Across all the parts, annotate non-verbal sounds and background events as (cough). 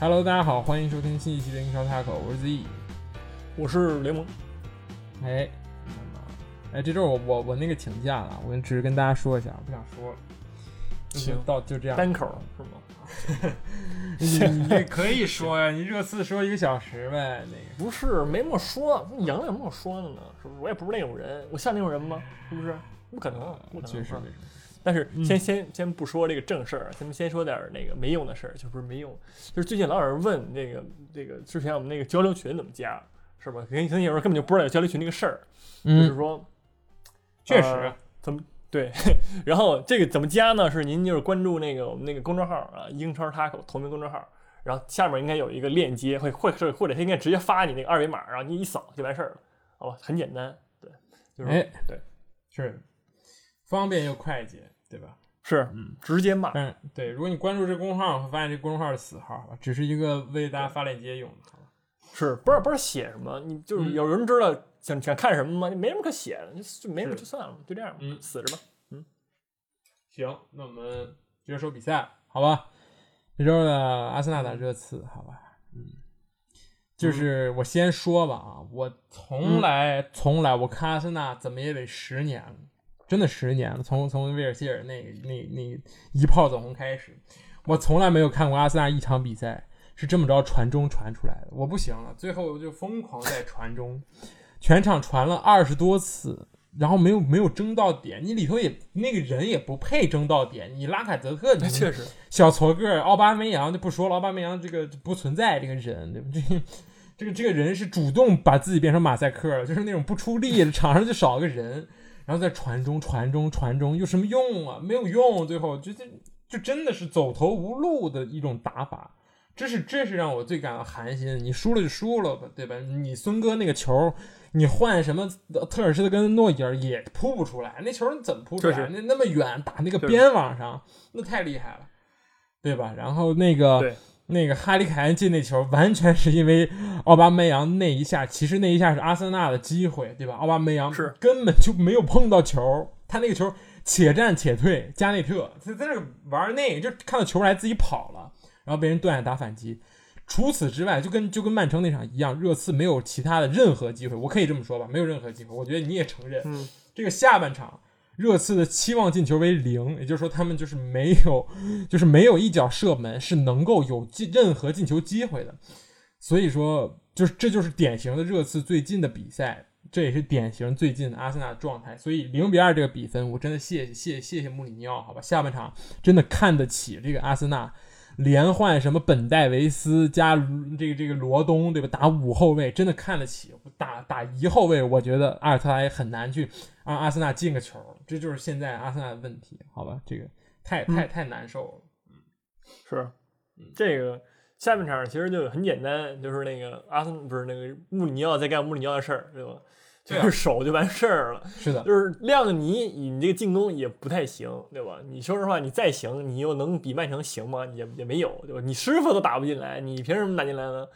Hello，大家好，欢迎收听新一期的英超 Taco，我是 Z。我是联盟，哎，哎，这周我我我那个请假了，我只是跟大家说一下，不想说了。行到就这样。单口是吗？(laughs) 你你 (laughs) 可以说呀，你热刺说一个小时呗，那个不是，没那么说，赢了有什么好说的呢？是不是？我也不是那种人，我像那种人吗？是不是？不可能，不可能。确实啊没什么。但是先先先不说这个正事儿，咱们先说点儿那个没用的事儿，就不是没用，就是最近老有人问这个这个之前我们那个交流群怎么加，是吧？可能可能有人根本就不知道有交流群这个事儿，就是嗯，说，确实呃怎么对？(laughs) 然后这个怎么加呢？是您就是关注那个我们那个公众号啊，英超 taco 同名公众号，然后下面应该有一个链接，会或者或者他应该直接发你那个二维码，然后你一扫就完事儿了，好吧？很简单，对，就是、哎对，是方便又快捷，对吧？是嗯直接骂，嗯对，如果你关注这公众号，会发现这公众号是死号，只是一个为大家发链接用的，好吧？是不知道不知道写什么，你就是嗯有人知道想想看什么吗？没什么可写的，就就没什么就算了，就这样吧，嗯死着吧。嗯行，那我们接着说比赛，好吧？这周的阿森纳打热刺，好吧？嗯，就是我先说吧啊，我从来、从来我看阿森纳怎么也得十年了，真的十年了。从从威尔希尔那那那一炮走红开始，我从来没有看过阿森纳一场比赛是这么着传中传出来的。我不行了，最后就疯狂在传中，全场传了二十多次，然后没有没有争到点，你里头也那个人也不配争到点，你拉凯泽特你确实，小矬个，奥巴梅扬就不说了，奥巴梅扬这个不存在这个人，对不对？这个这个人是主动把自己变成马赛克了，就是那种不出力，场上就少个人，然后在传中传中传中，有什么用啊？没有用，最后就就就真的是走投无路的一种打法。这是这是让我最感到寒心。你输了就输了吧，对吧？你孙哥那个球，你换什么特尔施特跟诺伊尔也扑不出来，那球你怎么扑出来？那那么远打那个边网上，那太厉害了，对吧？然后那个对那个哈利凯恩进那球，完全是因为奥巴梅扬那一下，其实那一下是阿森纳的机会，对吧？奥巴梅扬是根本就没有碰到球，他那个球且战且退，加内特他在那个玩那个，就看到球来自己跑了，然后被人断下打反击。除此之外，就跟就跟曼城那场一样，热刺没有其他的任何机会，我可以这么说吧，没有任何机会。我觉得你也承认，嗯，这个下半场热刺的期望进球为零，也就是说他们就是没有，就是没有一脚射门是能够有进任何进球机会的。所以说，就是这就是典型的热刺最近的比赛，这也是典型最近的阿森纳的状态。所以零比二这个比分，我真的谢谢谢谢谢穆里尼奥，好吧，下半场真的看得起这个阿森纳。连换什么本戴维斯加这个这个罗东，对吧？打五后卫真的看得起，打打一后卫，我觉得阿尔特塔也很难去让阿森纳进个球，这就是现在阿森纳的问题，好吧？这个太太太难受了。嗯是，这个下半场其实就很简单，就是那个阿森不是那个穆里尼奥在干穆里尼奥的事儿，对吧？就是守就完事儿了，是的，就是亮个你，你这个进攻也不太行，对吧？你说实话，你再行，你又能比曼城行吗？也也没有，对吧？你师傅都打不进来，你凭什么打进来呢？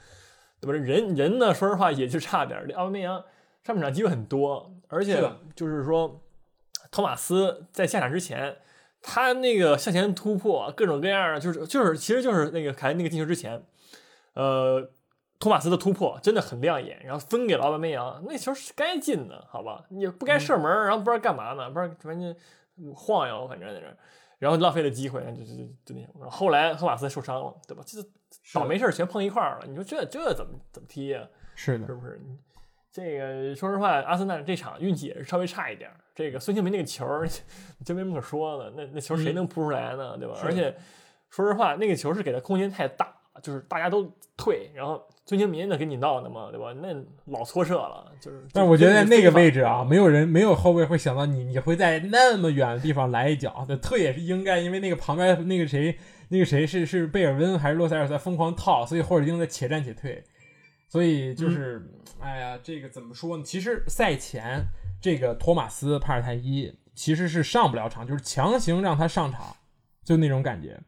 对吧？人人呢，说实话也就差点奥巴梅扬上半场机会很多，而且就是说，托马斯在下场之前，他那个向前突破，各种各样的，就是就是其实就是那个凯恩那个进球之前，呃。托马斯的突破真的很亮眼，然后分给了奥巴梅扬，那球是该进的，好吧？你不该射门，然后不知道干嘛呢，不知道反正晃悠，反正在那儿，然后浪费了机会，就就就就那什么。后来托马斯受伤了，对吧？这倒霉事儿全碰一块儿了，你说这这怎么怎么踢呀、是的，是不是？这个说实话，阿森纳这场运气也是稍微差一点。这个孙兴民那个球儿，(laughs) 真没什么可说的。那那球谁能扑出来呢？对吧？而且说实话，那个球是给他空间太大，就是大家都退，然后孙兴民的给你闹的嘛，对吧？那老搓射了，就是。但我觉得在那个位置啊，没有有人没有后卫会想到你，你会在那么远的地方来一脚，对，退也是应该，因为那个旁边那个谁，那个谁是是贝尔温还是洛塞尔在疯狂套，所以霍尔丁在且战且退，所以就是，哎呀，这个怎么说呢？其实赛前这个托马斯帕尔泰伊其实是上不了场，就是强行让他上场，就那种感觉。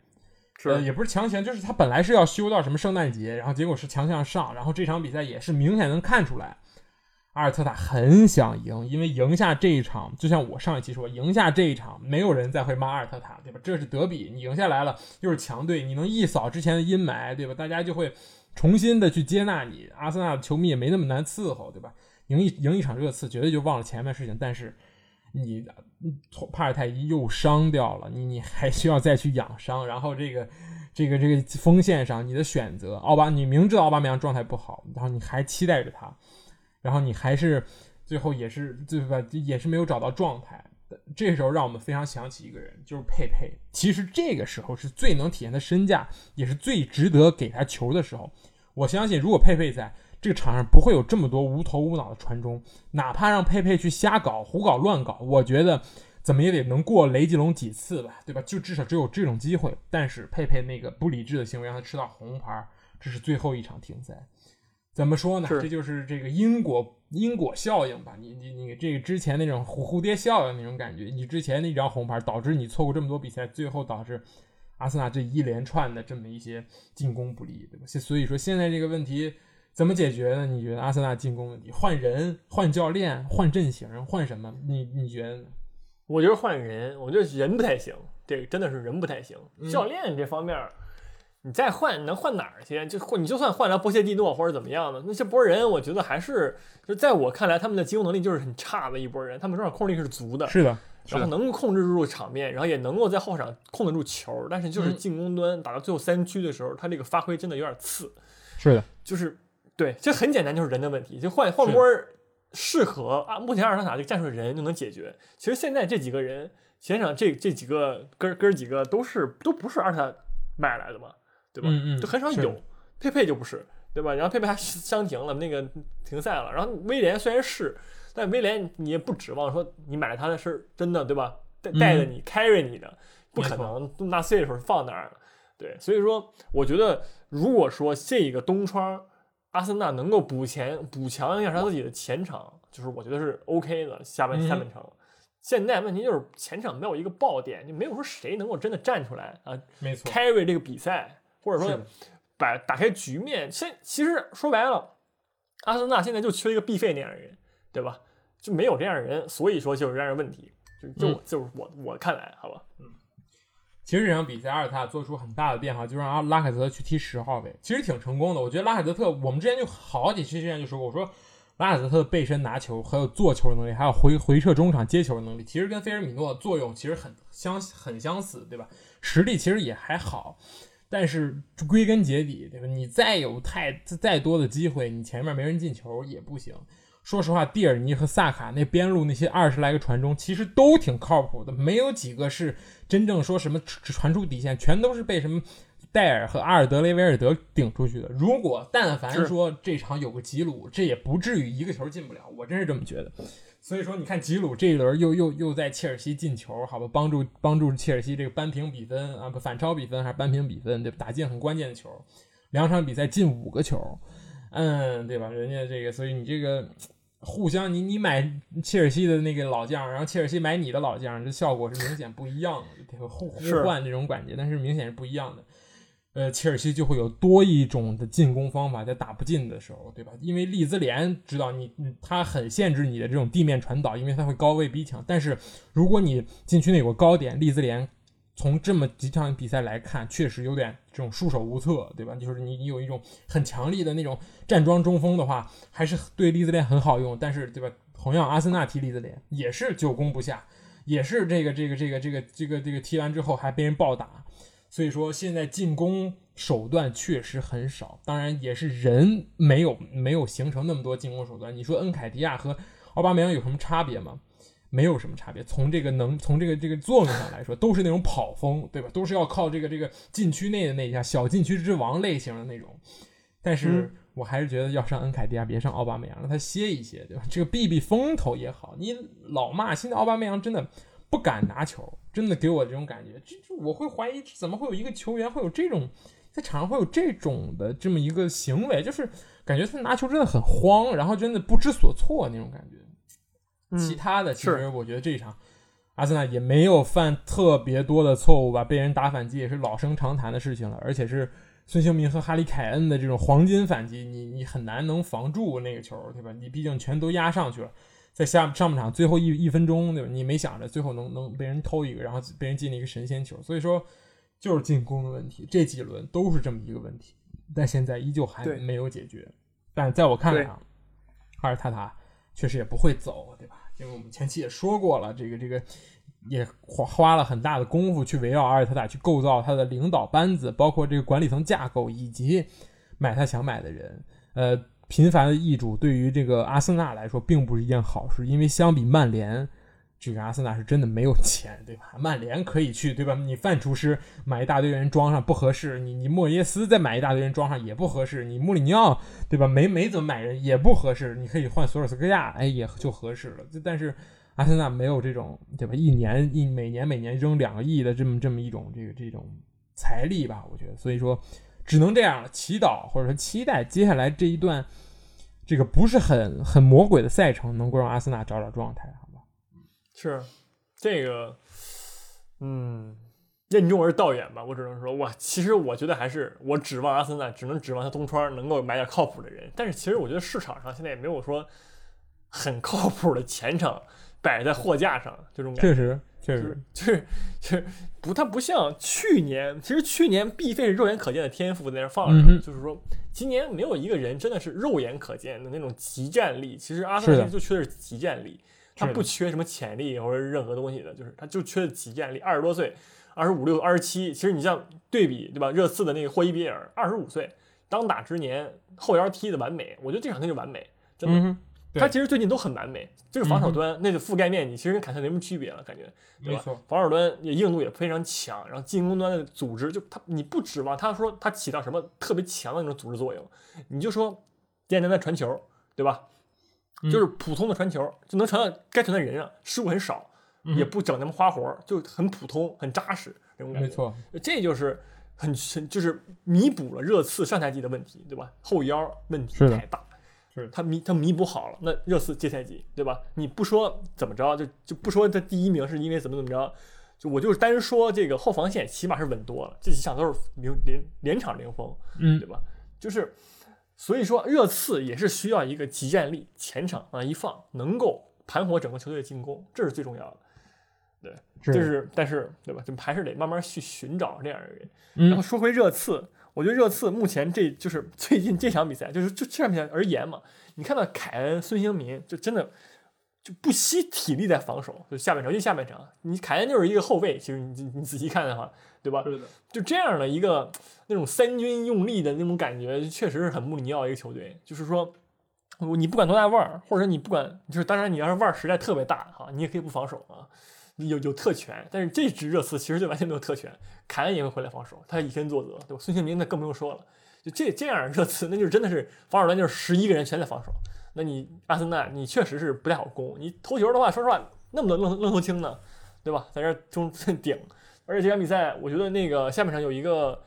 呃，也不是强行，就是他本来是要休到什么圣诞节，然后结果是强行上，然后这场比赛也是明显能看出来，阿尔特塔很想赢，因为赢下这一场，就像我上一期说，赢下这一场，没有人再会骂阿尔特塔，对吧？这是德比，你赢下来了，又是强队，你能一扫之前的阴霾，对吧？大家就会重新的去接纳你。阿森纳的球迷也没那么难伺候，对吧？赢一赢一场热刺，绝对就忘了前面事情。但是你帕尔泰又伤掉了，你你还需要再去养伤，然后这个这个这个锋线上，你的选择奥巴，你明知道奥巴梅扬状态不好，然后你还期待着他。然后你还是最后也是对吧？也是没有找到状态。这时候让我们非常想起一个人，就是佩佩。其实这个时候是最能体现他身价，也是最值得给他球的时候。我相信，如果佩佩在这个场上，不会有这么多无头无脑的传中。哪怕让佩佩去瞎搞、胡搞、乱搞，我觉得怎么也得能过雷吉隆几次吧，对吧？就至少只有这种机会。但是佩佩那个不理智的行为让他吃到红牌，这是最后一场停赛。怎么说呢？这就是这个因果因果效应吧。你你你这个之前那种蝴蝴蝶效应那种感觉，你之前那张红牌导致你错过这么多比赛，最后导致阿森纳这一连串的这么一些进攻不利，对吧？所以说现在这个问题怎么解决呢？你觉得阿森纳进攻问题换人、换教练、换阵型、换什么？你你觉得呢？我觉得换人，我觉得人不太行，这个真的是人不太行。教练这方面。你再换能换哪儿去？就换你就算换来波切蒂诺或者怎么样的那些波人，我觉得还是就在我看来，他们的进攻能力就是很差的一波人。他们中场控制力是足的，是的，然后能控制住场面，然后也能够在后场控得住球。但是就是进攻端打到最后三区的时候，他这个发挥真的有点次。是的，就是对，这很简单，就是人的问题。就换换波适合啊，目前阿尔特塔这个战术的人就能解决。其实现在这几个人，前场这这几个哥哥几个都是都不是阿尔特塔买来的嘛。对吧？嗯嗯，就很少有，佩佩就不是，对吧？然后佩佩还伤停了，那个停赛了。然后威廉虽然是，但威廉你也不指望说你买了他的是真的，对吧？带带着你 carry 你的，不可能那么大岁数放那儿了。对，所以说我觉得，如果说这个东窗阿森纳能够补前补强一下他自己的前场，就是我觉得是 OK 的。下半下半场，现在问题就是前场没有一个爆点，就没有说谁能够真的站出来啊，没错，carry 这个比赛。或者说，把打开局面。现其实说白了，阿森纳现在就缺一个必费那样的人，对吧？就没有这样的人，所以说就是这样的问题。就就就是我我看来，好吧，嗯。其实这场比赛，阿尔塔做出很大的变化，就让阿拉凯泽去踢十号位，其实挺成功的。我觉得拉凯泽特，我们之前就好几期之前就说过，我说拉凯泽特的背身拿球，还有做球能力，还有回回撤中场接球能力，其实跟菲尔米诺的作用其实很相很相似，对吧？实力其实也还好。但是归根结底，对吧？你再有太再多的机会，你前面没人进球也不行。说实话，蒂尔尼和萨卡那边路那些二十来个传中，其实都挺靠谱的，没有几个是真正说什么传出底线，全都是被什么戴尔和阿尔德雷维尔德顶出去的。如果但凡说这场有个吉鲁，这也不至于一个球进不了，我真是这么觉得。所以说，你看吉鲁这一轮又又又在切尔西进球，好吧，帮助帮助切尔西这个扳平比分啊，不反超比分还是扳平比分，对吧？打进很关键的球，两场比赛进五个球，嗯，对吧？人家这个，所以你这个互相，你你买切尔西的那个老将，然后切尔西买你的老将，这效果是明显不一样的，互互换这种感觉，但是明显是不一样的。呃，切尔西就会有多一种的进攻方法，在打不进的时候，对吧？因为利兹联知道你，他很限制你的这种地面传导，因为他会高位逼抢。但是如果你禁区内有个高点，利兹联从这么几场比赛来看，确实有点这种束手无策，对吧？就是你你有一种很强力的那种站桩中锋的话，还是对利兹联很好用。但是，对吧？同样，阿森纳踢利兹联也是久攻不下，也是这个这个这个这个这个这个踢完之后还被人暴打。所以说，现在进攻手段确实很少，当然也是人没有没有形成那么多进攻手段。你说恩凯迪亚和奥巴梅扬有什么差别吗？没有什么差别。从这个能从这个这个作用上来说，都是那种跑风，对吧？都是要靠这个这个禁区内的那一下小禁区之王类型的那种。但是我还是觉得要上恩凯迪亚，别上奥巴梅扬，让他歇一歇，对吧？这个避避风头也好。你老骂现在奥巴梅扬真的不敢拿球。真的给我这种感觉，这这我会怀疑，怎么会有一个球员会有这种在场上会有这种的这么一个行为，就是感觉他拿球真的很慌，然后真的不知所措那种感觉。其他的其实我觉得这一场阿森纳也没有犯特别多的错误吧，被人打反击也是老生常谈的事情了，而且是孙兴民和哈里凯恩的这种黄金反击，你你很难能防住那个球，对吧？你毕竟全都压上去了，在下上半场最后一一分钟，对吧？你没想着最后能能被人偷一个，然后被人进了一个神仙球，所以说就是进攻的问题，这几轮都是这么一个问题，但现在依旧还没有解决。但在我看来啊，阿尔塔塔确实也不会走，对吧？因为我们前期也说过了，这个这个也花花了很大的功夫去围绕阿尔特塔去构造他的领导班子，包括这个管理层架构以及买他想买的人。呃，频繁的易主对于这个阿森纳来说并不是一件好事，因为相比曼联。这个阿森纳是真的没有钱，对吧？曼联可以去，对吧？你范厨师买一大堆人装上不合适，你你莫耶斯再买一大堆人装上也不合适，你穆里尼奥，对吧？没没怎么买人也不合适，你可以换索尔斯克亚，哎，也就合适了。但是阿森纳没有这种，对吧？一年一每年每年扔两个亿的这么这么一种这个这种财力吧，我觉得，所以说只能这样了，祈祷或者说期待接下来这一段这个不是很很魔鬼的赛程能够让阿森纳找找状态啊。是这个，嗯，任重而道远吧。我只能说，哇，其实我觉得还是我指望阿森纳，只能指望他东窗能够买点靠谱的人。但是其实我觉得市场上现在也没有说很靠谱的前场摆在货架上这种感觉。确实，确实，就是就是不，它不像去年。其实去年毕费是肉眼可见的天赋在那放着，嗯、就是说今年没有一个人真的是肉眼可见的那种极战力。其实阿森纳其实就缺的是极战力。他不缺什么潜力或者任何东西的，就是他就缺的集战力。二十多岁，二十五六、二十七，其实你像对比，对吧？热刺的那个霍伊比尔，二十五岁，当打之年，后腰踢的完美，我觉得这场他就完美，真的。嗯、他其实最近都很完美。这个防守端、嗯、那个覆盖面积，其实跟凯特没什么区别了，感觉，对吧？防守端也硬度也非常强，然后进攻端的组织，就他你不指望他说他起到什么特别强的那种组织作用，你就说简单的传球，对吧？就是普通的传球，就能传到该传的人啊，失误很少，嗯、也不整那么花活，就很普通、很扎实这种感觉。没错，这就是很很就是弥补了热刺上赛季的问题，对吧？后腰问题太大，是他弥他弥补好了，那热刺这赛季，对吧？你不说怎么着，就就不说他第一名是因为怎么怎么着，就我就是单说这个后防线起码是稳多了，这几场都是零连连场零封，嗯，对吧？就是。所以说，热刺也是需要一个集战力，前场往一放，能够盘活整个球队的进攻，这是最重要的。对，就是，但是，对吧？就还是得慢慢去寻找这样的人。嗯、然后说回热刺，我觉得热刺目前这就是最近这场比赛，就是就这场比赛而言嘛，你看到凯恩、孙兴民，就真的就不惜体力在防守，就下半场就下半场，你凯恩就是一个后卫，其实你你仔细看的话，对吧？是的，就这样的一个。那种三军用力的那种感觉，确实是很穆里尼奥一个球队。就是说，你不管多大腕儿，或者你不管，就是当然你要是腕儿实在特别大哈，你也可以不防守啊，有有特权。但是这支热刺其实就完全没有特权，凯恩也会回来防守，他以身作则，对吧？孙兴民那更不用说了，就这这样热刺，那就是真的是防守端就是十一个人全在防守。那你阿森纳，你确实是不太好攻。你投球的话，说实话，那么多愣愣头青呢，对吧？在这中 (laughs) 顶。而且这场比赛，我觉得那个下半场有一个，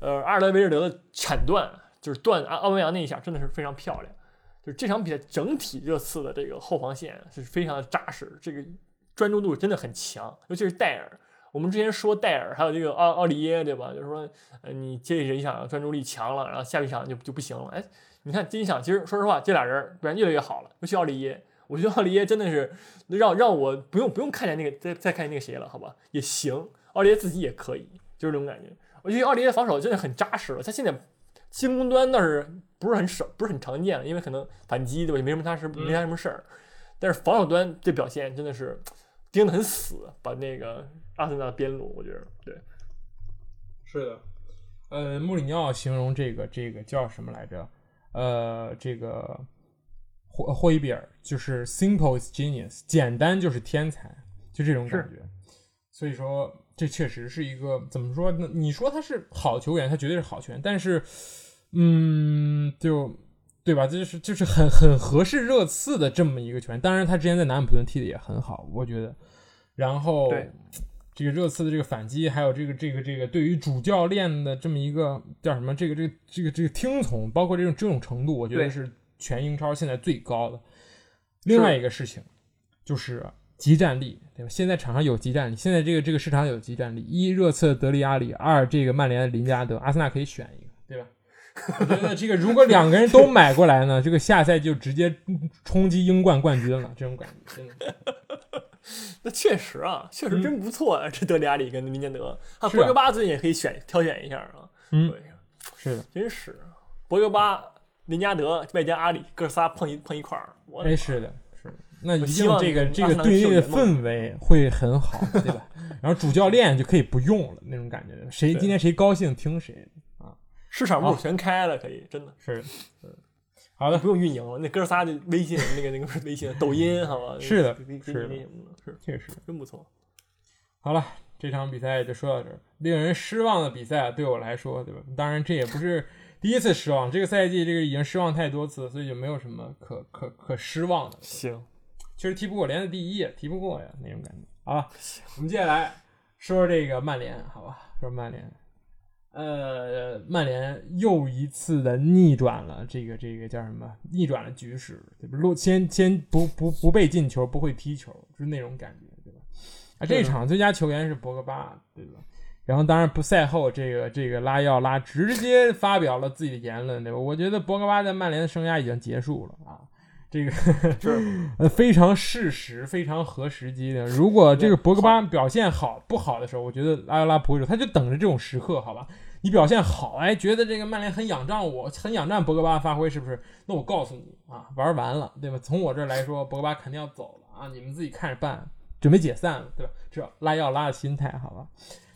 呃，阿尔德维尔德的铲断，就是断奥奥文扬那一下，真的是非常漂亮。就是这场比赛整体热刺的这个后防线是非常扎实，这个专注度真的很强，尤其是戴尔。我们之前说戴尔，还有这个奥奥里耶，对吧？就是说，呃，你这一场专注力强了，然后下一场就就不行了。哎，你看这一场，其实说实话，这俩人表现越来越好了，尤其奥利耶。我觉得奥利耶真的是让让我不用不用看见那个再再看见那个谁了，好吧？也行。奥利耶自己也可以，就是这种感觉。我觉得奥利耶防守真的很扎实了。他现在进攻端倒是不是很少，不是很常见了，因为可能反击对吧，也没什么他是没他什么事儿。但是防守端这表现真的是盯得很死，把那个阿森纳边路，我觉得对，是的。呃，穆里尼奥形容这个这个叫什么来着？呃，这个霍霍伊比尔就是 simple is genius，简单就是天才，就这种感觉。所以说。这确实是一个怎么说呢？你说他是好球员，他绝对是好球员，但是，嗯，就对吧？这就是就是很很合适热刺的这么一个球员。当然，他之前在南安普顿踢的也很好，我觉得。然后，这个热刺的这个反击，还有这个这个这个对于主教练的这么一个叫什么？这个这个这个这个听从，包括这种这种程度，我觉得是全英超现在最高的。另外一个事情就是。集战力，对吧？现在场上有集战力，现在这个这个市场有集战力。一热刺的德里阿里，二这个曼联的林加德，阿森纳可以选一个，对吧？我觉得这个如果两个人都买过来呢，这个下赛季就直接冲击英冠冠军了，这种感觉真的。(laughs) 那确实啊，确实真不错啊，这德里阿里跟林加德，啊，博格巴最近也可以选挑选一下啊。嗯对，是的，真是博格巴、林加德外加阿里哥仨碰一碰一块儿，哎，是的，是的。那希望定这个这个阿森纳这个氛围会很好，对吧？然后主教练就可以不用了，那种感觉，谁今天谁高兴听谁啊。市场部全开了，可以真的是的，好的，不用运营了。那哥仨的微信那个那个不是 (laughs) 微信，抖音好吧？是的是的是确实。真不错。好了，这场比赛就说到这儿。令人失望的比赛，对我来说，对吧？当然，这也不是 (laughs) 第一次失望，这个赛季这个已经失望太多次，所以就没有什么可可可失望的。行，确实踢不过联赛第一，踢不过呀，那种感觉。好了，我们接下来说说这个曼联，好吧，说曼联。呃，曼联又一次的逆转了这个这个叫什么？逆转了局势，对吧？落先先不不不被进球，不会踢球，就是那种感觉，对吧？啊，这场最佳球员是博格巴，对吧？然后当然不赛后，这个这个拉要拉直接发表了自己的言论，对吧？我觉得博格巴在曼联的生涯已经结束了啊，这个是 (laughs) 呃非常适时，非常合时机的。如果这个博格巴表现好不好的时候，我觉得拉要拉不会说，他就等着这种时刻，好吧？你表现好，哎，觉得这个曼联很仰仗我，很仰仗博格巴的发挥，是不是？那我告诉你啊，玩完了，对吧？从我这儿来说，博格巴肯定要走了啊，你们自己看着办，准备解散了，对吧？这拉要拉的心态，好吧？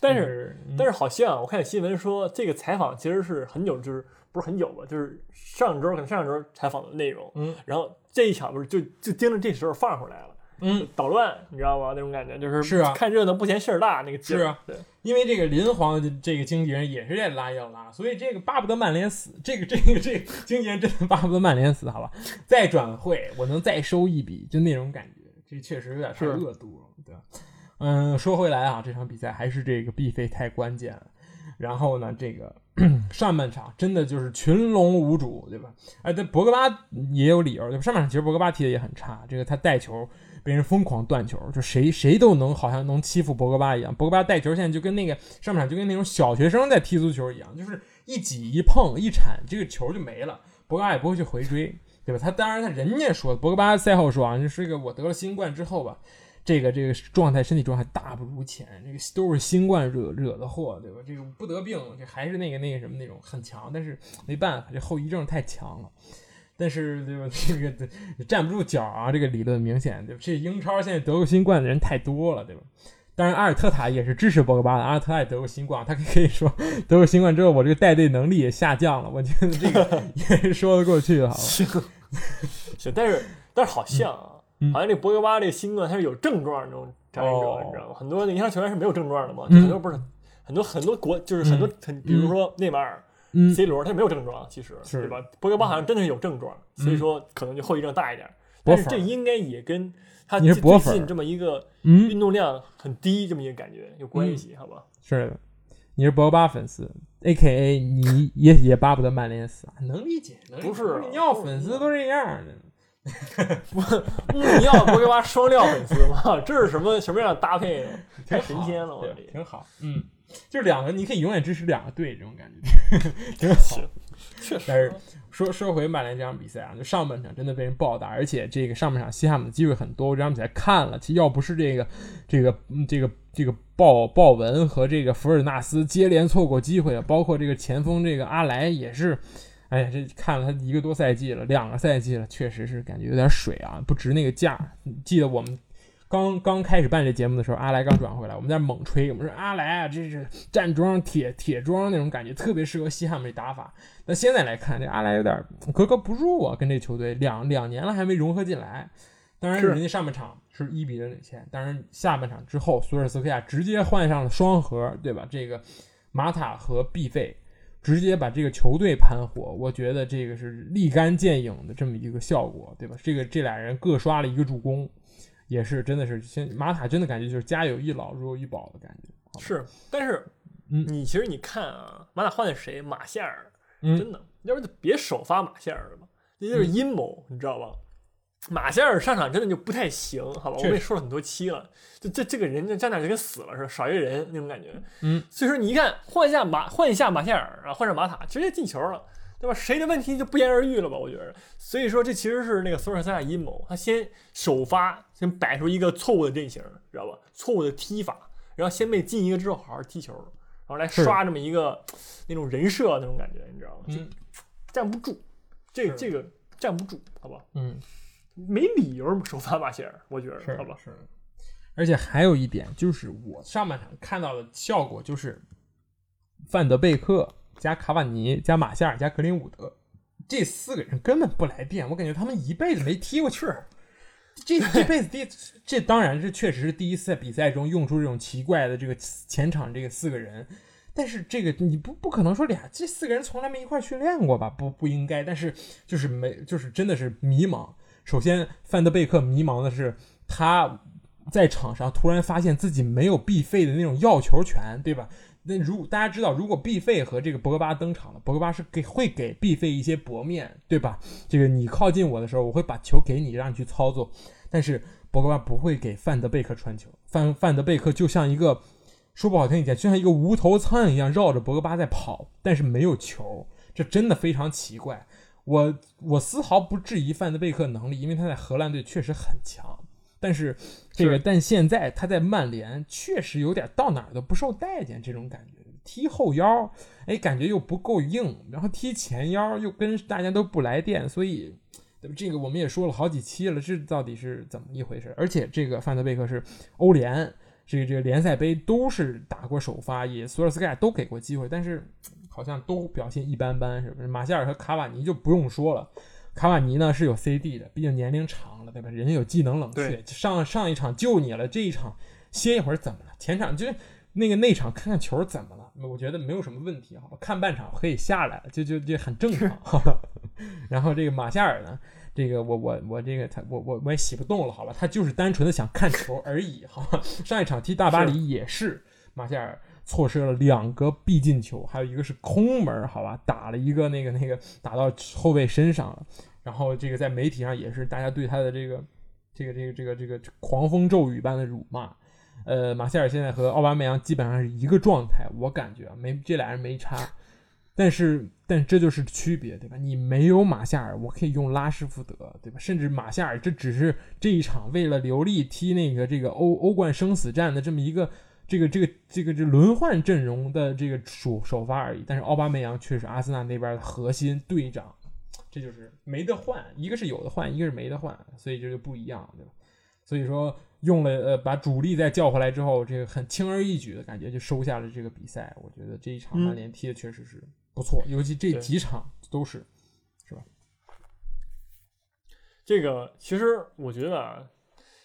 但是是，嗯但是好像我看新闻说，这个采访其实是很久，就是不是很久吧，就是上周可能上周采访的内容。嗯然后这一场不是就就盯着这时候放出来了，嗯，捣乱，你知道吗？那种感觉就是是啊看热闹不嫌事儿大那个劲儿。是啊对，因为这个林皇的这个经纪人也是在拉要拉，所以这个巴不得曼联死。这个这个这个经纪人真的巴不得曼联死，好吧？再转会，我能再收一笔，就那种感觉。这确实有点太是恶毒了，对吧？嗯，说回来啊，这场比赛还是这个毕费太关键了。然后呢，这个上半场真的就是群龙无主，对吧？哎，但博格巴也有理由，对吧？上半场其实博格巴踢的也很差，这个他带球被人疯狂断球，就谁谁都能好像能欺负博格巴一样。博格巴带球现在就跟那个上半场就跟那种小学生在踢足球一样，就是一挤一碰一铲，这个球就没了，博格巴也不会去回追，对吧？他当然他人家说，博格巴赛后说啊，就是个我得了新冠之后吧。这个这个状态，身体状态大不如前，这个都是新冠惹惹的祸，对吧？这个不得病，这还是那个那个什么那种很强，但是没办法，这后遗症太强了。但是对吧？这个站不住脚啊，这个理论明显对吧？这英超现在得过新冠的人太多了，对吧？当然，阿尔特塔也是支持博格巴的。阿尔特塔也得过新冠，他可以说得过新冠之后，我这个带队能力也下降了。我觉得这个 (laughs) 也说得过去的，好吧？(laughs) 行，但是但是好像啊，好像这博格巴这个新冠他是有症状的那种感染者，哦。你知道吗？很多那英超球员是没有症状的嘛，嗯。就很多不是很多很多国就是很多很，比如说内马尔、嗯，C 罗，他没有症状，其实是。对吧？博格巴好像真的是有症状，所以说可能就后遗症大一点。但是这应该也跟他你是最近这么一个嗯，运动量很低这么一个感觉有关系，好吧？是的，你是博格巴粉丝，A K A 你也也巴不得曼联死啊，能理解，能理解。不是你要粉丝都这样的。(laughs) 穆里奥、博格巴双料粉丝吗？(laughs) 这是什么什么样的搭配？太神仙了，我对这挺好，嗯，就是两个，你可以永远支持两个队，这种感觉 (laughs) 挺好。确实但是说说回曼联这场比赛啊，就上半场真的被人暴打，而且这个上半场西汉姆的机会很多，我这场比赛看了，其实要不是这个这个嗯这个这个鲍鲍文和这个福尔纳斯接连错过机会，包括这个前锋这个阿莱也是。哎呀，这看了他一个多赛季了，两个赛季了，确实是感觉有点水啊，不值那个价。记得我们刚刚开始办这节目的时候，阿莱刚转回来，我们在那猛吹，我们说阿莱啊，这是站桩铁铁桩那种感觉，特别适合西汉姆这打法。那现在来看，这阿莱有点格格不入啊，跟这球队两两年了还没融合进来。当然，人家上半场是一比零领先，当然下半场之后，索尔斯克亚直接换上了双核，对吧？这个马塔和毕费直接把这个球队盘活，我觉得这个是立竿见影的这么一个效果，对吧？这个这俩人各刷了一个助攻，也是真的是，现马塔真的感觉就是家有一老如有一宝的感觉。是，但是嗯你其实你看啊，马塔换的谁？马夏尔，嗯真的，要不就别首发马夏尔了吧，那就是阴谋，你知道吧？马夏尔上场真的就不太行，好吧？我也说了很多期了，就这这个人就站那就跟死了似的，少一个人那种感觉。嗯，所以说你一看换一下马换一下马夏尔啊，换上马塔，直接进球了，对吧？谁的问题就不言而喻了吧？我觉得。所以说这其实是那个索尔斯克亚阴谋，他先首发先摆出一个错误的阵型，知道吧？错误的踢法，然后先被进一个之后好好踢球，然后来刷这么一个那种人设那种感觉，你知道吗？嗯站不住，这这个站不住，好吧？嗯，没理由首发马歇尔，我觉得，是吧？是。而且还有一点就是，我上半场看到的效果就是，范德贝克加卡瓦尼加马夏尔加格林伍德这四个人根本不来电，我感觉他们一辈子没踢过球儿。这 (laughs) 这辈子第这当然是确实是第一次在比赛中用出这种奇怪的这个前场这个四个人，但是这个你不不可能说俩这四个人从来没一块儿训练过吧？不不应该，但是就是没就是真的是迷茫。首先，范德贝克迷茫的是他在场上突然发现自己没有毕费的那种要球权，对吧？那如大家知道，如果毕费和这个博格巴登场了，博格巴是给会给毕费一些薄面，对吧？这个你靠近我的时候，我会把球给你，让你去操作。但是博格巴不会给范德贝克传球，范范德贝克就像一个说不好听一点，就像一个无头苍蝇一样绕着博格巴在跑，但是没有球，这真的非常奇怪。我我丝毫不质疑范德贝克能力，因为他在荷兰队确实很强。但是这个，但现在他在曼联确实有点到哪儿都不受待见这种感觉。踢后腰，哎，感觉又不够硬，然后踢前腰又跟大家都不来电，所以？这个我们也说了好几期了，这到底是怎么一回事？而且这个范德贝克是欧联，这个这个联赛杯都是打过首发，也索尔斯盖亚都给过机会，但是好像都表现一般般，是不是？马夏尔和卡瓦尼就不用说了。卡瓦尼呢是有 CD 的，毕竟年龄长了，对吧？人家有技能冷却，上上一场救你了，这一场歇一会儿怎么了？前场就是那个内场看看球怎么了？我觉得没有什么问题，好吧？看半场可以下来了，就就就很正常。(laughs) (laughs) 然后这个马夏尔呢，这个我我我这个他我我我也洗不动了，好吧？他就是单纯的想看球而已，好吧？上一场踢大巴黎也是马夏尔。错失了两个必进球，还有一个是空门，好吧，打了一个那个那个打到后卫身上了。然后这个在媒体上也是大家对他的这个这个这个这个这个狂风骤雨般的辱骂。呃，马歇尔现在和奥巴梅扬基本上是一个状态，我感觉，没这俩人没差。但是，但这就是区别，对吧？你没有马夏尔，我可以用拉什福德，对吧？甚至马夏尔这只是这一场为了留力踢那个这个欧欧冠生死战的这么一个这个这个这个这轮换阵容的这个首首发而已。但是奥巴梅扬却是阿森纳那边的核心队长，这就是没得换，一个是有的换，一个是没得换，所以这就不一样，对吧？所以说用了呃把主力再叫回来之后，这个很轻而易举的感觉就收下了这个比赛。我觉得这一场曼联踢的确实是不错，尤其这几场都是。是吧这个其实我觉得啊，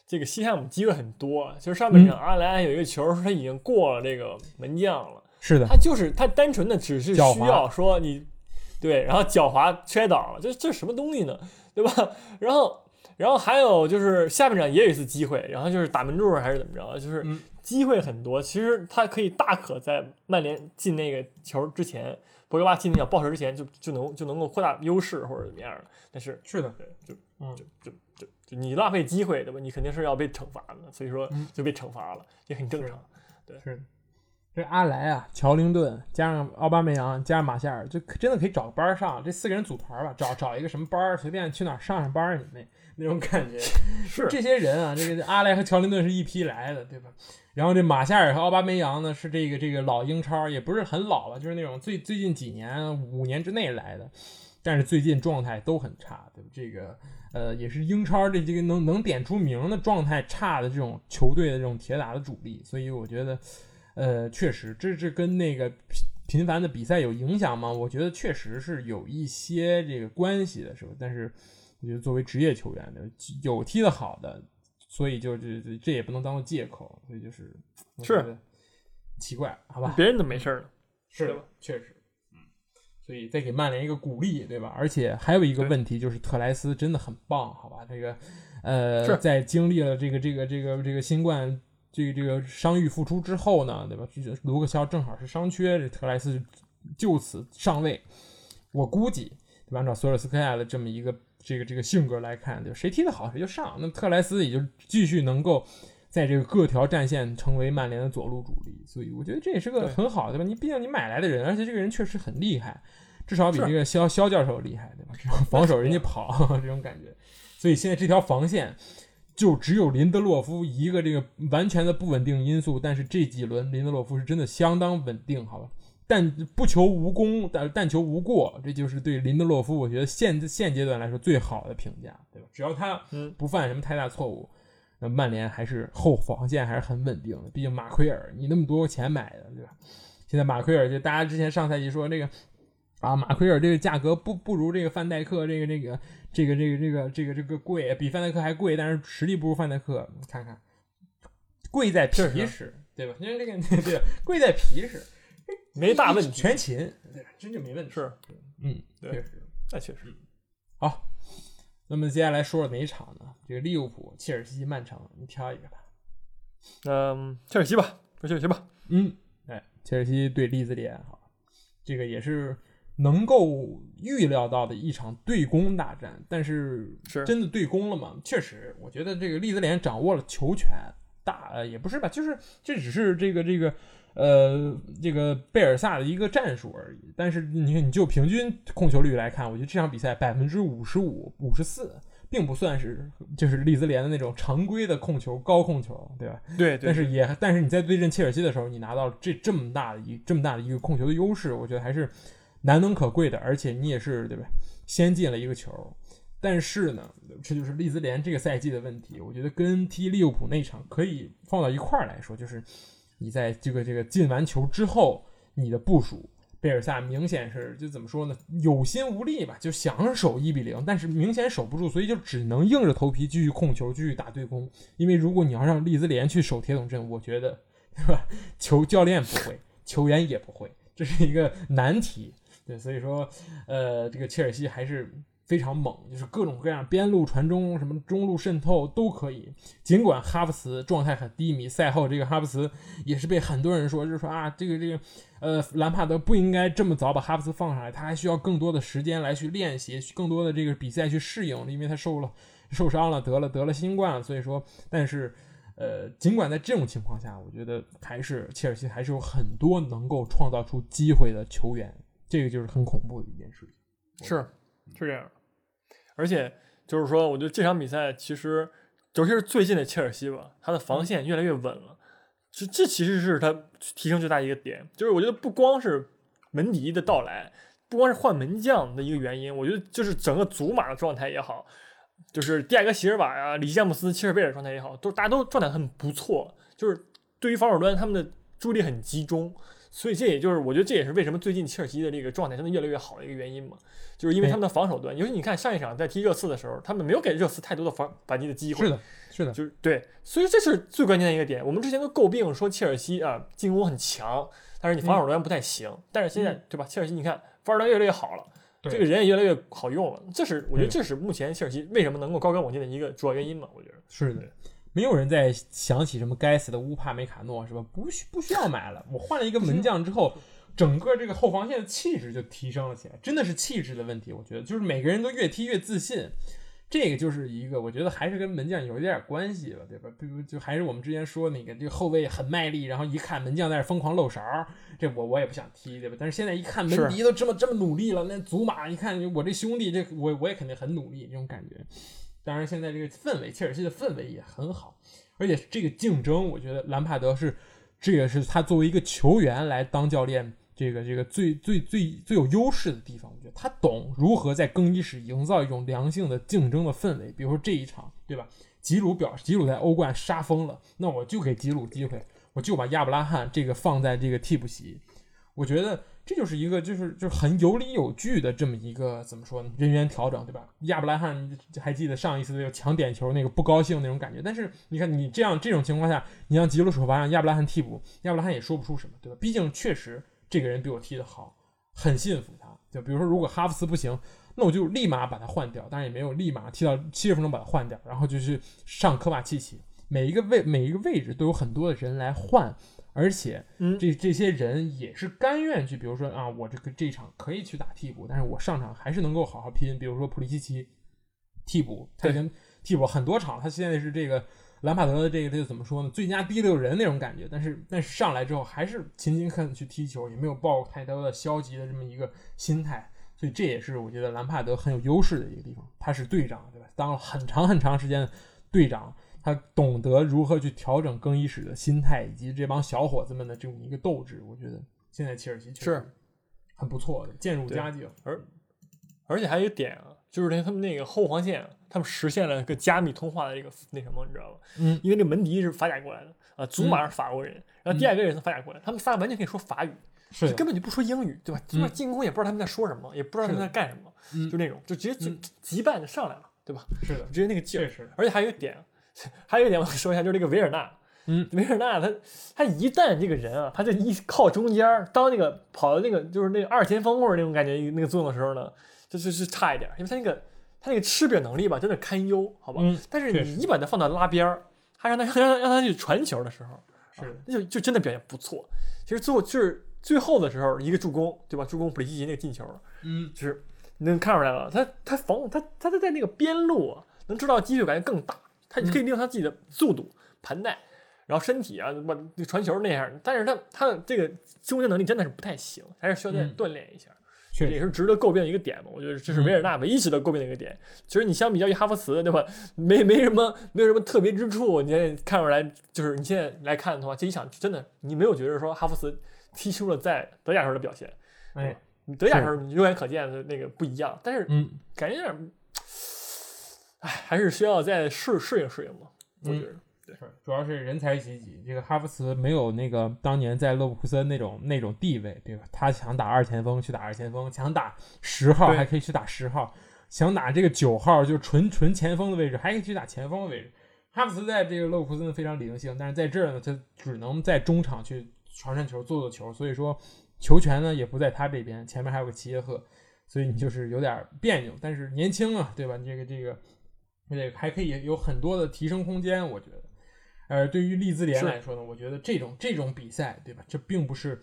这个西汉姆机会很多。就是上半场阿莱安有一个球，他已经过了这个门将了，是的，他就是他单纯的只是需要说你对，然后脚滑摔倒了，这这什么东西呢？对吧？然后然后还有就是下半场也有一次机会，然后就是打门柱还是怎么着，就是嗯机会很多。其实他可以大可在曼联进那个球之前，博格巴进那脚爆射之前就就能就能够扩大优势或者怎么样的，但是是的，对就嗯就就你浪费机会，对吧？你肯定是要被惩罚的，所以说嗯就被惩罚了，也很正常。对。是。这阿莱啊，乔林顿加上奥巴梅扬加上马夏尔，就真的可以找个班儿上，这四个人组团吧，找找一个什么班儿，随便去哪儿上上班那那种感觉。(laughs) 是这些人啊，这个阿莱和乔林顿是一批来的，对吧？然后这马夏尔和奥巴梅扬呢，是这个这个老英超，也不是很老了，就是那种最最近几年五年之内来的，但是最近状态都很差，对吧？这个呃，也是英超这几个能能点出名的状态差的这种球队的这种铁打的主力，所以我觉得，呃，确实这这跟那个频频繁的比赛有影响吗？我觉得确实是有一些这个关系的，是吧？但是我觉得作为职业球员的，有踢得好的。所以就这这这也不能当做借口，所以就是是奇怪，好吧？别人怎么没事儿呢？是确实，嗯，所以再给曼联一个鼓励，对吧？而且还有一个问题就是特莱斯真的很棒，好吧？这个呃，在经历了这个这个这个这个新冠这个这个伤愈复出之后呢，对吧？卢克肖正好是伤缺，这特莱斯就此上位，我估计。对吧？按照索尔斯克亚的这么一个这个这个性格来看，就？谁踢得好谁就上。那特莱斯也就继续能够在这个各条战线成为曼联的左路主力，所以我觉得这也是个很好的，对吧？你毕竟你买来的人，而且这个人确实很厉害，至少比是这个肖肖教授厉害，对吧？这种防守人家跑 (laughs) 这种感觉，所以现在这条防线。就只有林德洛夫一个这个完全的不稳定因素，但是这几轮林德洛夫是真的相当稳定，好吧？但不求无功，但但求无过，这就是对林德洛夫，我觉得现现阶段来说最好的评价，对吧？只要他嗯不犯什么太大错误，那曼联还是后防线还是很稳定的。毕竟马奎尔你那么多钱买的，对吧？现在马奎尔就大家之前上赛季说这个啊，马奎尔这个价格不不如这个范戴克这个这个这个这个这个这个这个贵，比范戴克还贵，但是实力不如范戴克，你看看，贵在皮确实，对吧？因为这个 (laughs) 对，贵在皮实。没大问题。全勤，对，真就没问题。是，嗯，对确实那确实，好。那么接下来说说哪一场呢？这个利物浦、切尔西、曼城，你挑一个吧。嗯，切尔西吧，说切尔西吧。嗯，哎，切尔西对利兹联，好，这个也是能够预料到的一场对攻大战。但是是真的对攻了吗？确实，我觉得这个利兹联掌握了球权，大呃也不是吧，就是这只是这个这个呃这个贝尔萨的一个战术而已。但是你看，你就平均控球率来看，我觉得这场比赛百分之五十五、五十四。并不算是就是利兹联的那种常规的控球高控球，对吧？对，对但是也，但是你在对阵切尔西的时候，你拿到这这么大的一这么大的一个控球的优势，我觉得还是难能可贵的。而且你也是对吧，先进了一个球。但是呢，这就是利兹联这个赛季的问题。我觉得跟踢利物浦那场可以放到一块儿来说，就是你在这个这个进完球之后，你的部署。贝尔萨明显是就怎么说呢，有心无力吧，就想守一比零，但是明显守不住，所以就只能硬着头皮继续控球，继续打对攻。因为如果你要让利兹联去守铁桶阵，我觉得，对吧？(laughs) 球教练不会，球员也不会，这是一个难题。对，所以说，呃，这个切尔西还是非常猛，就是各种各样边路传中、什么中路渗透都可以。尽管哈弗茨状态很低迷，赛后这个哈弗茨也是被很多人说，就是说啊，这个这个，呃，兰帕德不应该这么早把哈弗茨放上来，他还需要更多的时间来去练习，更多的这个比赛去适应，因为他受了受伤了，得了得了新冠，所以说，但是。呃，尽管在这种情况下，我觉得还是切尔西还是有很多能够创造出机会的球员，这个就是很恐怖的一件事情。是是这样。而且就是说，我觉得这场比赛其实，尤其是最近的切尔西吧，他的防线越来越稳了。这这其实是他提升最大一个点，就是我觉得不光是门迪的到来，不光是换门将的一个原因，我觉得就是整个祖马的状态也好，就是迪亚戈席尔瓦呀、里詹姆斯、切尔贝尔状态也好，都大家都状态很不错。就是对于防守端，他们的注意力很集中，所以这也就是我觉得这也是为什么最近切尔西的这个状态真的越来越好的一个原因嘛。就是因为他们的防守端，尤其你看上一场在踢热刺的时候，他们没有给热刺太多的反反击的机会。是的，是的，就是对，所以这是最关键的一个点。我们之前都诟病说切尔西啊进攻很强，但是你防守端不太行。但是现在对吧？切尔西你看防守端越来越好了，这个人也越来越好用了。这是我觉得这是目前切尔西为什么能够高歌猛进的一个主要原因嘛？我觉得是的，没有人再想起什么该死的乌帕梅卡诺是吧？不需不需要买了，我换了一个门将之后，整个这个后防线的气质就提升了起来，真的是气质的问题。我觉得就是每个人都越踢越自信，这个就是一个我觉得还是跟门将有一点关系了，对吧？比如就还是我们之前说那个这个后卫很卖力，然后一看门将在那疯狂漏勺，这我我也不想踢，对吧？但是现在一看门迪都这么这么努力了，那祖马一看我这兄弟，这我我也肯定很努力，这种感觉。当然，现在这个氛围，切尔西的氛围也很好，而且这个竞争，我觉得兰帕德是，这也是他作为一个球员来当教练，这个这个最最最最有优势的地方。我觉得他懂如何在更衣室营造一种良性的竞争的氛围。比如说这一场，对吧？吉鲁表，吉鲁在欧冠杀疯了，那我就给吉鲁机会，我就把亚布拉罕这个放在这个替补席。我觉得这就是一个就是就是很有理有据的这么一个怎么说呢？人员调整，对吧？亚布拉罕还记得上一次那个抢点球那个不高兴那种感觉，但是你看你这样这种情况下，你让吉鲁首发让亚布拉罕替补，亚布拉罕也说不出什么，对吧？毕竟确实这个人比我踢得好，很信服他。就比如说如果哈弗茨不行，那我就立马把他换掉，当然也没有立马踢到七十分钟把他换掉，然后就去上科瓦契奇，每一个位每一个位置都有很多的人来换。而且，嗯这这些人也是甘愿去，比如说啊，我这个这一场可以去打替补，但是我上场还是能够好好拼。比如说普利西奇，替补，他已经替补很多场，他现在是这个兰帕德的这个这个怎么说呢？最佳第六人那种感觉，但是但是上来之后还是勤勤恳恳去踢球，也没有抱太多的消极的这么一个心态，所以这也是我觉得兰帕德很有优势的一个地方。他是队长，对吧？当了很长很长时间的队长，他懂得如何去调整更衣室的心态，以及这帮小伙子们的这么一个斗志。我觉得现在切尔西确实是很不错的，渐入佳境。而而且还有一点啊，就是那他们那个后防线，他们实现了个加密通话的一个那什么，你知道吧？嗯，因为那门迪是法甲过来的啊，祖马是法国人，然后第二个也是法甲过来，他们仨完全可以说法语，是根本就不说英语，对吧？嗯他妈进攻也不知道他们在说什么，也不知道他们在干什么，嗯就那种，就直接就嗯急绊就上来了，对吧？是的，直接那个劲而且还有一点，(laughs) 还有一点我想说一下，就是这个维尔纳，嗯，维尔纳他他一旦这个人啊，他就一靠中间，当那个跑到那个就是那个二前锋或者那种感觉那个作用的时候呢，就是是差一点，因为他那个他那个吃饼能力吧，真的堪忧，好吧？嗯，但是你一把他放到拉边儿，还让他 (laughs) 让让他去传球的时候，是啊那就就真的表现不错。其实最后就是最后的时候，一个助攻，对吧？助攻普利西奇那个进球，嗯，就是你能看出来了，他他防他他他在那个边路啊，能知道机会感觉更大，他可以利用他自己的速度盘带，然后身体啊，把那传球那样，但是他他的这个中间能力真的是不太行，还是需要再嗯锻炼一下。也是值得诟病的一个点嘛。我觉得这是维尔纳唯一值得诟病的一个点。其实你相比较于哈弗茨，对吧？没没什么没有什么特别之处。你现在看出来，就是你现在来看的话，这一场真的你没有觉得说哈弗茨踢出了在德甲时候的表现。哎，你德甲时候你肉眼可见的那个不一样，但是嗯，感觉有点，哎，还是需要再适适应适应吧。我觉得，对，主要是人才济济。这个哈弗茨没有那个当年在勒布库森那种那种地位，对吧？他想打二前锋去打二前锋，想打十号还可以去打十号，想打这个九号就是纯纯前锋的位置，还可以去打前锋的位置。哈弗茨在这个勒布库森非常灵性，但是在这儿呢，他只能在中场去传传球、做做球，所以说球权呢也不在他这边，前面还有个齐耶赫，所以你就是有点别扭。但是年轻啊，对吧？这个这个这个还可以有很多的提升空间，我觉得。呃，对于利兹联来说呢，我觉得这种这种比赛，对吧？这并不是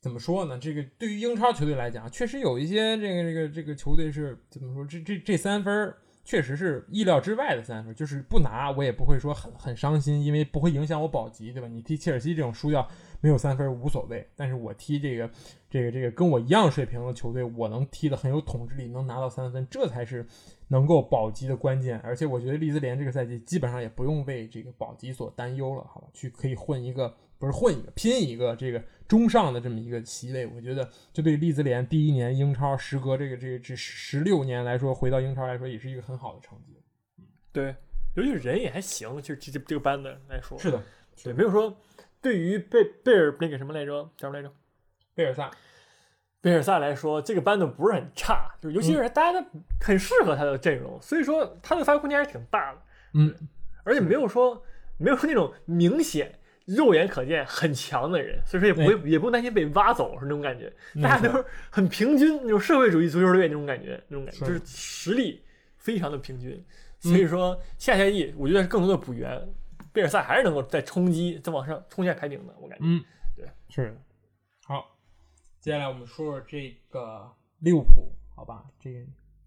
怎么说呢？这个对于英超球队来讲，确实有一些这个这个这个球队是怎么说？这这这三分儿确实是意料之外的三分，就是不拿我也不会说很很伤心，因为不会影响我保级，对吧？你踢切尔西这种输掉没有三分无所谓，但是我踢这个这个这个跟我一样水平的球队，我能踢得很有统治力，能拿到三分，这才是能够保级的关键。而且我觉得利兹联这个赛季基本上也不用为这个保级所担忧了，好吧？去可以混一个不是混一个拼一个这个中上的这么一个席位，我觉得这对利兹联第一年英超时隔这个这个这十六年来说，回到英超来说也是一个很好的成绩。对，尤其是人也还行，就这这这个班子来说，是的，对，没有说对于贝贝尔那个什么来着，叫什么来着？贝尔萨，贝尔萨来说，这个班子不是很差，就是尤其是大家都很适合他的阵容，所以说他的发挥空间还是挺大的，嗯，而且没有说没有说那种明显肉眼可见很强的人，所以说也不会也不用担心被挖走是那种感觉，大家都是很平均那种社会主义足球队那种感觉，那种感觉是就是实力非常的平均，所以说下赛季我觉得是更多的补员，贝尔萨还是能够再冲击再往上冲一下排名的，我感觉。嗯，对，是接下来我们说说这个利物浦，好吧？这个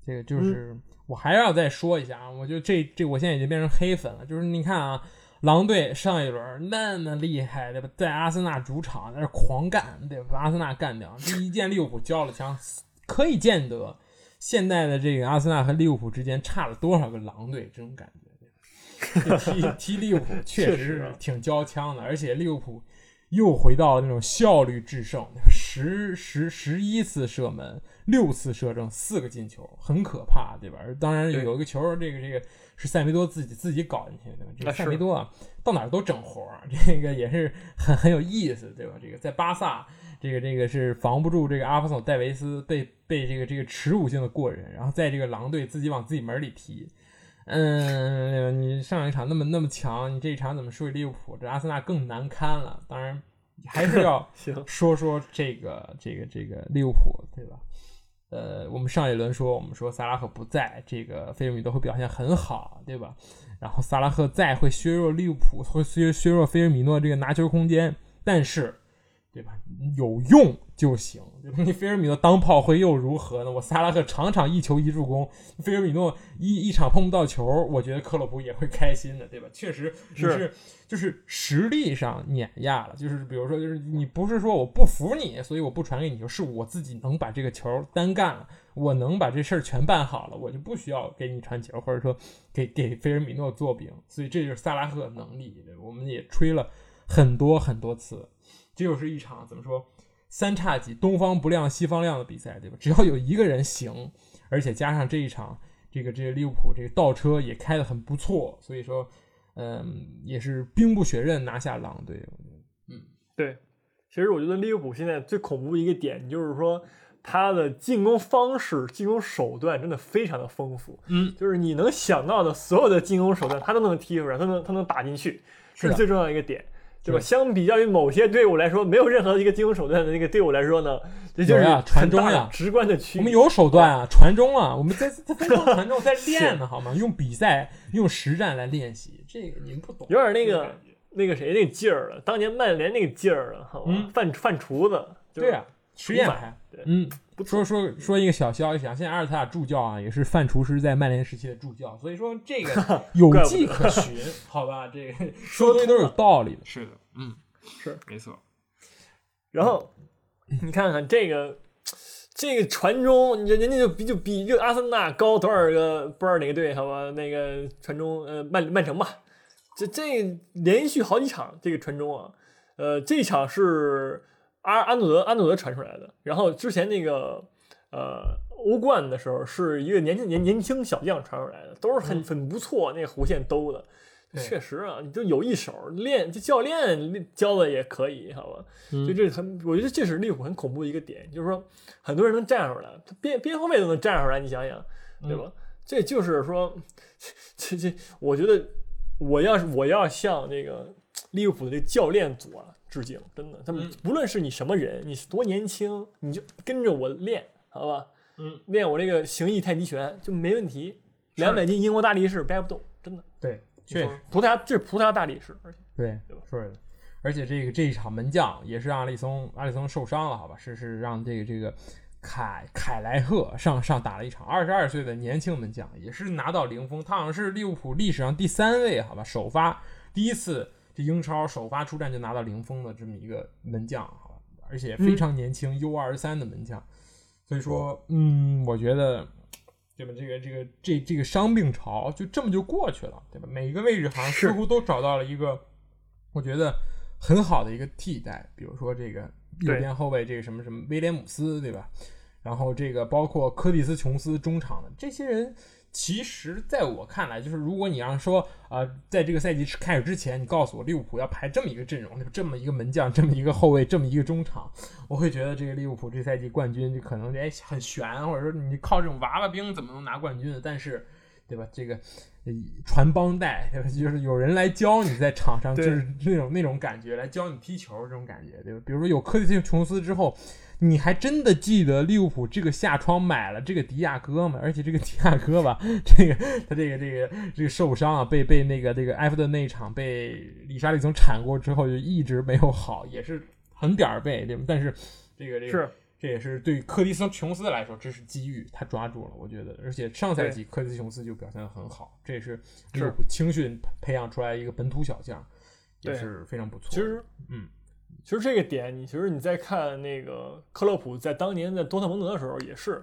这个就是、我还要再说一下啊，我觉得这这我现在已经变成黑粉了，就是你看啊。狼队上一轮那么厉害，对吧？在阿森纳主场在那狂干，对吧？把阿森纳干掉，这一见利物浦交了枪，可以见得现在的这个阿森纳和利物浦之间差了多少个狼队，这种感觉。(laughs) 踢踢利物浦确实是 (laughs) 挺交枪的，而且利物浦又回到了那种效率制胜，十十十一次射门，六次射正，四个进球，很可怕，对吧？当然有一个球，这个这个是塞梅多自己自己搞进去的，这个塞梅多啊，到哪儿都整活儿，(laughs) 这个也是很很有意思，对吧？这个在巴萨，这个这个是防不住这个阿弗索戴维斯被被这个这个耻辱性的过人，然后在这个狼队自己往自己门里踢。嗯，你上一场那么那么强，你这一场怎么输给利物浦？这阿森纳更难堪了。当然，还是要 (laughs) 行，说说这个这个这个利物浦，对吧？呃，我们上一轮说，我们说萨拉赫不在，这个菲尔米诺会表现很好，对吧？然后萨拉赫在会削弱利物浦，会削削弱菲尔米诺这个拿球空间，但是，对吧？有用就行。你菲尔米诺当炮灰又如何呢？我萨拉赫场场一球一助攻，菲尔米诺一一场碰不到球，我觉得克洛普也会开心的，对吧？确实是是就是实力上碾压了，就是比如说就是你不是说我不服你，所以我不传给你球，是我自己能把这个球单干了，我能把这事儿全办好了，我就不需要给你传球，或者说给给菲尔米诺做饼，所以这就是萨拉赫的能力，对我们也吹了很多很多次，这就是一场怎么说？三叉戟，东方不亮西方亮的比赛，对吧？只要有一个人行，而且加上这一场，这个这个利物浦这个倒车也开得很不错，所以说，嗯，也是兵不血刃拿下狼队。嗯对，其实我觉得利物浦现在最恐怖的一个点就是说，他的进攻方式、进攻手段真的非常的丰富。嗯，就是你能想到的所有的进攻手段，他都能踢出来，他能他能打进去，是是最重要的一个点。对吧？相比较于某些队伍来说，没有任何一个进攻手段的那个队伍来说呢，这就是有呀传中呀直观的区别。我们有手段啊，传中啊，我们在在在传中在练呢，好吗？(laughs) 用比赛用实战来练习，这个你们不懂，有点那个那个谁那个劲儿了，当年曼联那个劲儿了，好吗？嗯范范厨子，就是对啊，实验嗯，不说说说一个小消息啊，现在阿尔特塔助教啊也是范厨师在曼联时期的助教，所以说这个 (laughs) 有迹可循，(laughs) 好吧？这个说的都是有道理的。是的，嗯，是没错。然后你看看这个这个传中，人人家就比就比这阿森纳高多少个不知道哪个队，好吧？那个传中，呃，曼曼城吧，这这连续好几场这个传中啊，呃，这场是阿安努德安努德传出来的，然后之前那个呃欧冠的时候是一个年轻年年轻小将传出来的，都是很很不错，那个弧线兜的。对确实啊，你就有一手练，这教练教的也可以，好吧？嗯就这很，我觉得这是利物浦很恐怖的一个点，就是说很多人能站出来，他边边后卫都能站出来，你想想，对吧？这就是说，这这，我觉得我要是我要向这个利物浦的这教练组啊致敬，真的，他们嗯不论是你什么人，你多年轻，你就跟着我练，好吧？嗯，练我这个形意太极拳就没问题，两百斤英国大力士掰不动，真的。对，确实，葡萄牙这是葡萄牙大力士，而且对对吧，是的。而且这个这一场门将也是让阿里松阿里松受伤了，好吧？是是让这个这个凯凯莱赫上上打了一场，二十二岁的年轻门将，也是拿到零封，他好像是利物浦历史上第三位，好吧？首发第一次这英超首发出战就拿到零封的这么一个门将？而且非常年轻，U 二十三的门将，所以说，嗯，我觉得。对吧？这个这个这这个伤病潮就这么就过去了，对吧？每一个位置好像似乎都找到了一个，我觉得很好的一个替代。比如说这个右边后卫这个什么什么威廉姆斯，对吧？然后这个包括科蒂斯·琼斯中场的这些人，其实在我看来，就是如果你让说啊、呃在这个赛季开始之前，你告诉我利物浦要排这么一个阵容，这么一个门将，这么一个后卫，这么一个中场，我会觉得这个利物浦这赛季冠军就可能哎很悬，或者说你靠这种娃娃兵怎么能拿冠军呢？但是，对吧？这个呃传帮带，对吧？就是有人来教你在场上，就是那种那种感觉，来教你踢球这种感觉，对吧？比如说有科蒂斯·琼斯之后。你还真的记得利物浦这个下窗买了这个迪亚哥吗？(laughs) 而且这个迪亚哥吧，(laughs) 这个他这个这个这个受伤啊，被被那个这个埃弗顿那一场被里沙利松铲过之后，就一直没有好，也是很点儿背，对吧？但是这个这个是这也是对科蒂斯·琼斯来说，这是机遇，他抓住了，我觉得。而且上赛季科蒂斯·琼斯就表现得很好，这也是利物浦青训培养出来一个本土小将，也是非常不错。其实，嗯，其实这个点，你其实你在看那个克洛普在当年在多特蒙德的时候也是，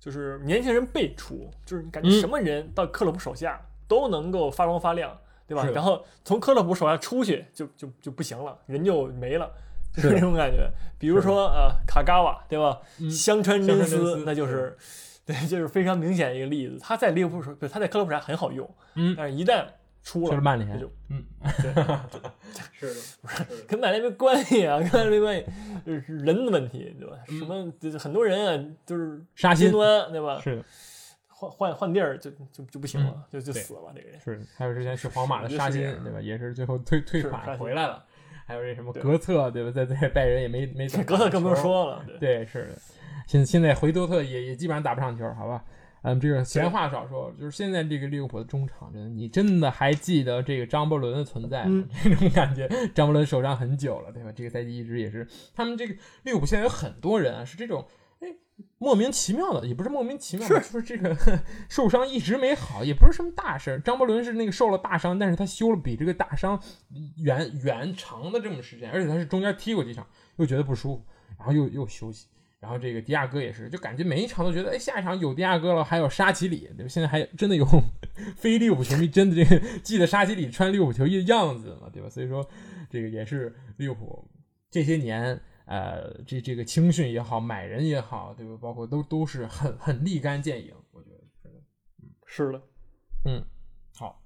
就是年轻人辈出，就是你感觉嗯什么人到克洛普手下都能够发光发亮，对吧然后从克洛普手下出去就就就不行了，人就没了。就是这种感觉，比如说呃卡嘎瓦，对吧？嗯香川真真司司，那就是对，就是非常明显的一个例子。他在利物浦时他在克洛普时候还很好用，嗯但是一旦出了去了曼联嗯，对，(laughs) 是的，跟曼联没关系啊，跟曼联没关系，就是人的问题，对吧？嗯什么就是很多人啊，就是杀心端，对吧？是的，换换换地儿就就就不行了，就就死了这个人。是。还有之前去皇马的是沙是这样，欣对吧？也是最后退退款回来了。还有这什么格策，对吧？在在拜仁也没没怎么格策更不用说了，对对，是的。现现在回多特也也基本上打不上球，好吧？嗯，这个闲话少说，就是现在这个利物浦的中场，真的，你真的还记得这个张伯伦的存在吗？(laughs) 这种感觉，张伯伦受伤很久了，对吧？这个赛季一直也是他们这个利物浦现在有很多人啊，是这种哎莫名其妙的，也不是莫名其妙的，就是这个 (laughs) 受伤一直没好，也不是什么大事。张伯伦是那个受了大伤，但是他休了比这个大伤远远长的这么时间，而且他是中间踢过几场，又觉得不舒服，然后又又休息。然后这个迪亚哥也是，就感觉每一场都觉得，哎，下一场有迪亚哥了，还有沙奇里，对吧？现在还真的有非利物浦球迷真的这个记得沙奇里穿利物浦球衣的样子嘛，对吧？所以说，这个也是利物浦这些年，呃，这这个青训也好，买人也好，对吧？包括都都是很很立竿见影，我觉得是的，嗯，是的，嗯，好，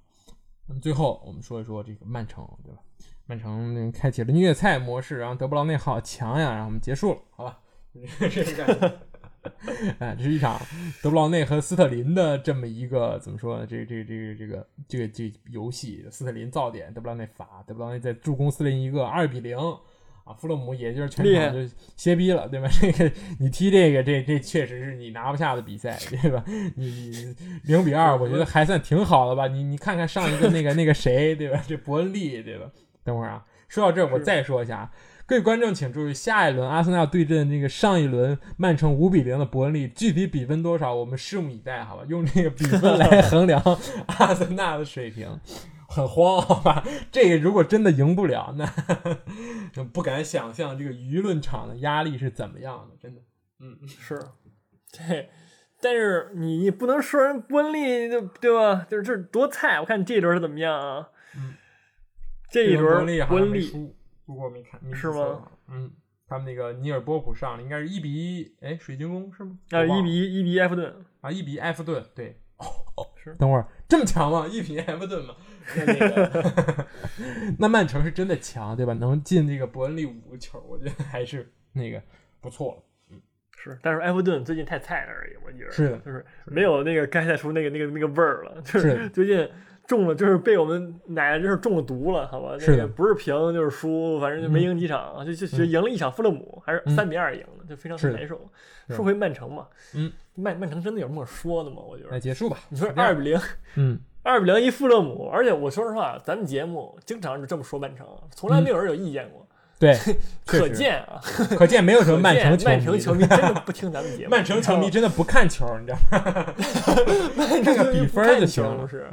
那么最后我们说一说这个曼城，对吧？曼城开启了虐菜模式，然后德布劳内好强呀，然后我们结束了，好吧？(laughs) 这个感觉，(laughs) 哎，这是一场德布劳内和斯特林的这么一个怎么说呢？这这这个这个这个这游戏，斯特林造点，德布劳内罚，德布劳内在助攻斯特林一个二比零啊，弗洛姆也就是全场就歇逼了，对吧？(laughs) 这个你踢这个，这这确实是你拿不下的比赛，对吧？你零比二，我觉得还算挺好的吧？你你看看上一个那个那个谁，对吧？这伯恩利，对吧？等会儿啊，说到这儿，我再说一下。各位观众请注意，下一轮阿森纳对阵那个上一轮曼城五比零的伯恩利，具体比分多少，我们拭目以待，好吧？用这个比分来 (laughs) 衡量阿森纳的水平，很慌，好吧？这个如果真的赢不了，那不敢想象这个舆论场的压力是怎么样的，真的。嗯，是，对，但是你不能说人伯恩利，对吧？就是这多菜，我看这一轮怎么样啊？嗯，这一轮伯恩利。不过没看，是吗？嗯，他们那个尼尔波普上了，应该是一比一，哎，水晶宫是吗？啊，一比一，一比埃弗顿啊，一比埃弗顿，对，哦，是。等会儿这么强吗？一比埃弗顿吗？那个 (laughs) (laughs) 那曼城是真的强，对吧？能进这个伯恩利五个球，我觉得还是那个不错。嗯，是，但是埃弗顿最近太菜了而已，我觉得是的，就是没有那个该赛出那个那个那个味儿了，就是最近。中了就是被我们奶奶就是中了毒了，好吧？是的，不是平就是输，反正就没赢几场，就就就赢了一场富勒姆，还是三比二赢的，就非常难受。说回曼城嘛，嗯，曼曼城真的有这么说的吗？我觉得，来结束吧。你说二比零，嗯，二比零 (laughs) 一富勒姆，而且我说实话，咱们节目经常是这么说曼城，从来没有人有意见过。(laughs) 对，可见啊，可见没有什么曼城曼城球迷真的不听咱们节目，(laughs) 曼城球迷真的不看球，你知道吗？看个比分就行了，是。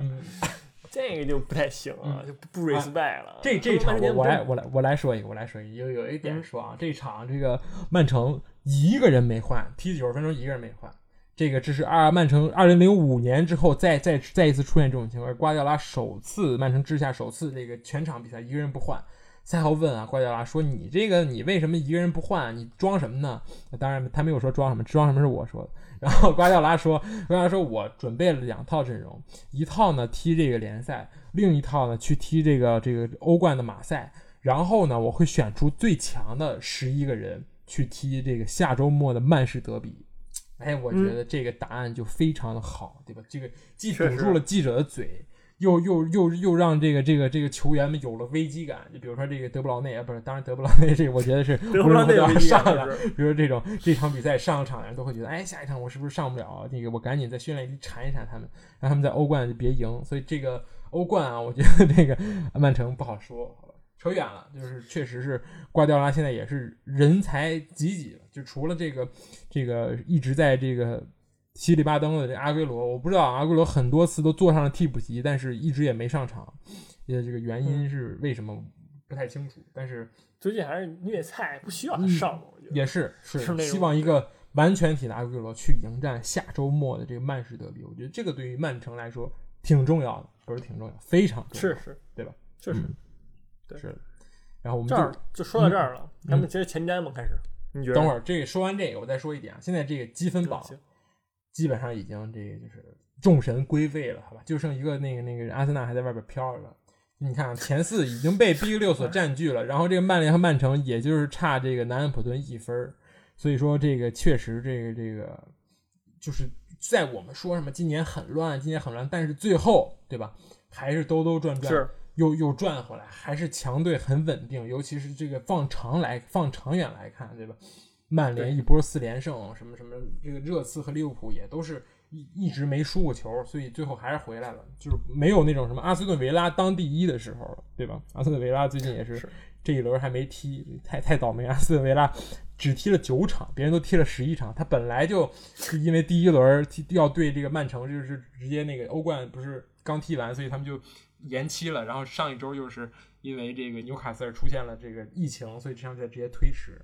(laughs) 这个就不太行啊，就不 respect 了。这这场我我来我来我来说一个，我来说一个，有有一点说啊，这场这个曼城一个人没换，踢九十分钟一个人没换，这个这是二曼城二零零五年之后再再再一次出现这种情况，瓜迪奥拉首次曼城之下首次这个全场比赛一个人不换。赛后问啊，瓜迪奥拉说：“你这个你为什么一个人不换？你装什么呢？”当然他没有说装什么，装什么是我说的。然后瓜迪奥拉说：“瓜迪奥拉说，我准备了两套阵容，一套呢踢这个联赛，另一套呢去踢这个这个欧冠的马赛。然后呢，我会选出最强的十一个人去踢这个下周末的曼市德比。”哎，我觉得这个答案就非常的好，对吧？这个既堵住了记者的嘴。又又又又让这个这个这个球员们有了危机感，就比如说这个德布劳内啊，不是，当然德布劳内这个我觉得是 (laughs) 德布劳内要上了。比如这种这场比赛上场的人都会觉得，哎，下一场我是不是上不了？那个我赶紧在训练营缠一缠他们，让他们在欧冠就别赢。所以这个欧冠啊，我觉得这个曼城不好说，扯远了。就是确实是瓜迪奥拉现在也是人才济济，就除了这个这个一直在这个。七里巴登的这阿圭罗，我不知道阿圭罗很多次都坐上了替补席，但是一直也没上场，也这个原因是为什么不太清楚。但是最近还是虐菜，不需要他上，也是是希望一个完全体的阿圭罗去迎战下周末的这个曼市德比。我觉得这个对于曼城来说挺重要的，不是挺重要，非常重要，是是，对吧？确实，对。是。然后我们这儿就说到这儿了，咱们接着前瞻嘛，开始。你觉得？等会儿这个说完这个，我再说一点啊，现在这个积分榜。基本上已经这个就是众神归位了，好吧，就剩一个那个那个阿森纳还在外边飘着。你看前四已经被 Big 六所 (laughs) 占据了，然后这个曼联和曼城也就是差这个南安普顿一分所以说这个确实这个这个就是在我们说什么今年很乱，今年很乱，但是最后对吧，还是兜兜转转又又转回来，还是强队很稳定，尤其是这个放长来放长远来看，对吧？曼联一波四连胜，什么什么，这个热刺和利物浦也都是一一直没输过球，所以最后还是回来了，就是没有那种什么阿斯顿维拉当第一的时候了，对吧？阿斯顿维拉最近也是是这一轮还没踢，太太倒霉。阿斯顿维拉只踢了九场，别人都踢了十一场，他本来就是因为第一轮踢要对这个曼城，就是直接那个欧冠不是刚踢完，所以他们就延期了。然后上一周又是因为这个纽卡斯尔出现了这个疫情，所以这场比赛直接推迟。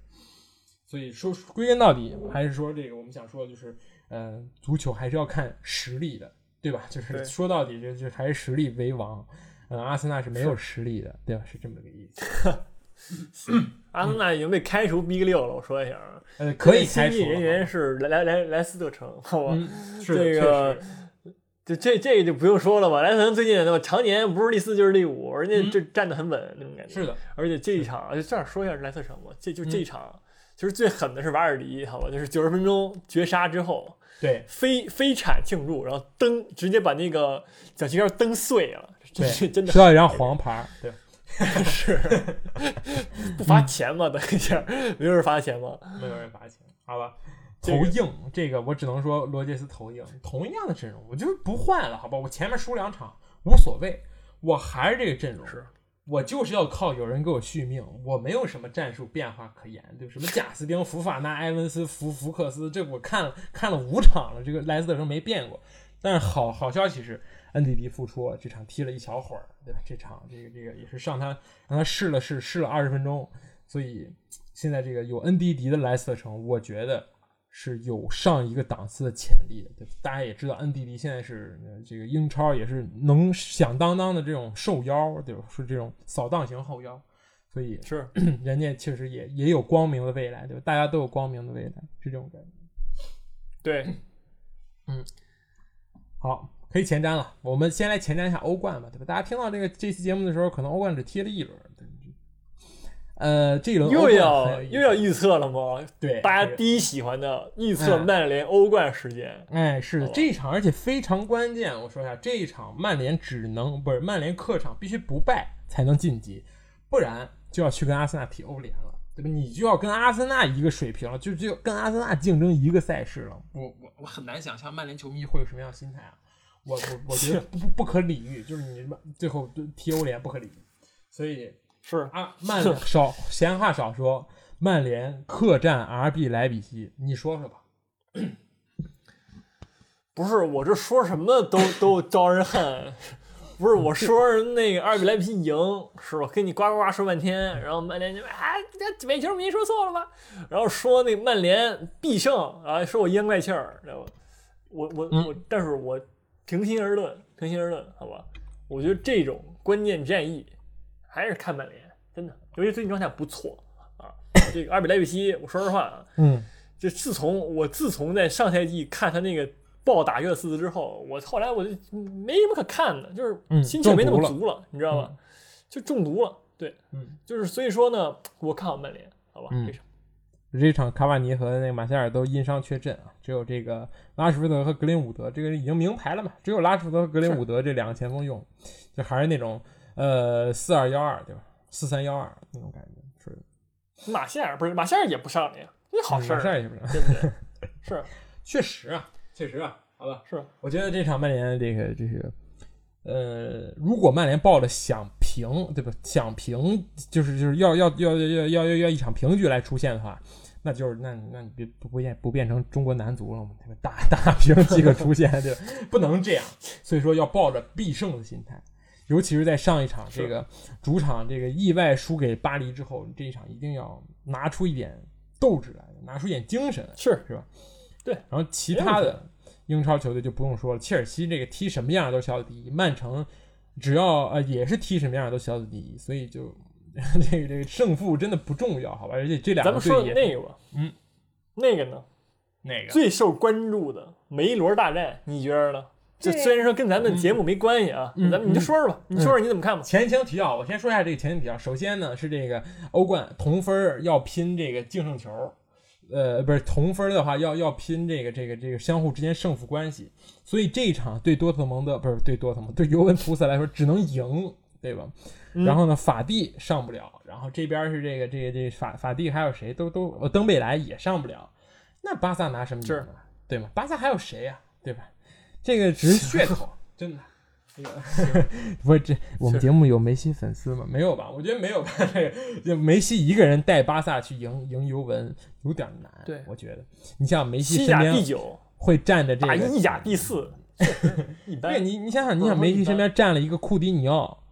所以说归根到底还是说这个我们想说的就是，呃，足球还是要看实力的，对吧？(laughs) 就是说到底就就还是实力为王。嗯，阿森纳是没有实力的，对吧？是这么个意思。(laughs) 阿森纳已经被开除 Big 六了，我说一下啊，呃，可以开除人员是莱莱莱莱斯特城，好吧？嗯，是这个这这这个就不用说了吧，莱斯特城最近对吧，常年不是第四就是第五，人家嗯这站得很稳那种感觉。是的，而且这一场就这样说一下莱斯特城吧，这就这嗯一场，其实最狠的是瓦尔迪，好吧，就是九十分钟绝杀之后对飞飞铲庆祝，然后蹬直接把那个脚旗杆蹬碎了，是真的吃到一张黄牌，对，(laughs) 是不罚钱吗？等一下，没有人罚钱吗？没有人罚钱，好吧？这个头硬，这个我只能说罗杰斯头硬，同样的阵容，我就是不换了，好吧？我前面输两场无所谓，我还是这个阵容，是我就是要靠有人给我续命，我没有什么战术变化可言，对吧？什么贾斯汀、福法纳、埃文斯、福福克斯，这我看了看了五场了，这个莱斯特城没变过。但是好好消息是，恩迪迪复出，这场踢了一小会儿，对吧？这场这个这个也是上他让他试了试试了二十分钟，所以现在这个有恩迪迪的莱斯特城，我觉得是有上一个档次的潜力的。对吧，大家也知道，恩迪迪现在是呃这个英超也是能响当当的这种瘦腰，对吧？是这种扫荡型后腰，所以是，(clears throat) 人家确实也也有光明的未来，对吧？大家都有光明的未来，是这种感觉。对，(clears throat) 嗯好，可以前瞻了。我们先来前瞻一下欧冠吧，对吧？大家听到这个这期节目的时候，可能欧冠只踢了一轮。对呃，这一轮又要又要预测了吗？对大家第一喜欢的预测嗯曼联欧冠时间，哎，是这一场而且非常关键。我说一下，这一场曼联只能不是曼联客场必须不败才能晋级，不然就要去跟阿森纳踢欧联了，对吧？你就要跟阿森纳一个水平了，就就跟阿森纳竞争一个赛事了。我我我很难想象曼联球迷会有什么样的心态啊！我我我觉得 (laughs) 不不不可理喻，就是你们最后踢欧联不可理喻，所以是啊，(laughs) 曼联少闲话少说，曼联客战 RB 莱比锡，你说说吧。不是我这说什么都都招人恨？不是我说那个二比莱比锡赢是吧？跟你呱呱呱说半天，然后曼联就啊，这伪球迷说错了吧？然后说那个曼联必胜啊，说我烟怪气儿，知道吧？我我嗯我，但是我平心而论，平心而论，好吧？我觉得这种关键战役还是看曼联，真的，尤其最近状态不错啊。这个二比莱比锡，我说实话啊，嗯，就自从我自从在上赛季看他那个暴打热刺之后，我后来我就没什么可看的，就是嗯心情没那么足了，你知道吧？就中毒了。对，嗯，就是所以说呢，我看好曼联，好吧？嗯这场这场卡瓦尼和那个马夏尔都因伤缺阵啊，只有这个拉什福德和格林伍德，这个已经明牌了嘛，只有拉什福德和格林伍德这两个前锋用，就还是那种呃四二幺二对吧？四三幺二那种感觉，是马夏尔不是马夏尔也不上了呀，这好事儿，马夏尔也不是，对不对？是 (laughs) 确实啊，确实啊，好吧，是，我觉得这场曼联这个这个。呃，如果曼联抱着想平，对吧？想平就是就是要要要要要要要一场平局来出现的话，那就是那那你别不不变不变成中国男足了吗？对吧？打打平即可出现，对吧？不能这样，所以说要抱着必胜的心态，尤其是在上一场这个主场这个意外输给巴黎之后，这一场一定要拿出一点斗志来，拿出一点精神来。是是吧？对，然后其他的英超球队就不用说了，切尔西这个踢什么样都小组第一，曼城只要呃也是踢什么样都小组第一，所以就 (laughs) 这个这个胜负真的不重要，好吧？而且这两咱们说的那个吧，嗯，那个呢，哪个最受关注的梅罗大战，你觉得呢？这这虽然说跟咱们节目没关系啊，嗯咱们你就说说吧，你说说你怎么看吧？前情提要，我先说一下这个前情提要。首先呢是这个欧冠同分儿要拼这个净胜球，呃，不是同分儿的话要要拼这个这个这个相互之间胜负关系。所以这一场对多特蒙德不是对多特蒙对尤文图斯来说只能赢，对吧？嗯然后呢，法蒂上不了，然后这边是这个这个这个法法蒂还有谁都都呃登贝莱也上不了，那巴萨拿什么？对吗？巴萨还有谁呀、对吧？这个只是噱头，(laughs) 真的。这个 (laughs) 不是这，我们节目有梅西粉丝吗？没有吧？我觉得没有吧。这个梅西一个人带巴萨去赢赢尤文有点难。对，我觉得你像梅西身边第九，会站着这个打意甲第四，一般对。你，你想想，你想梅西身边站了一个库蒂尼奥，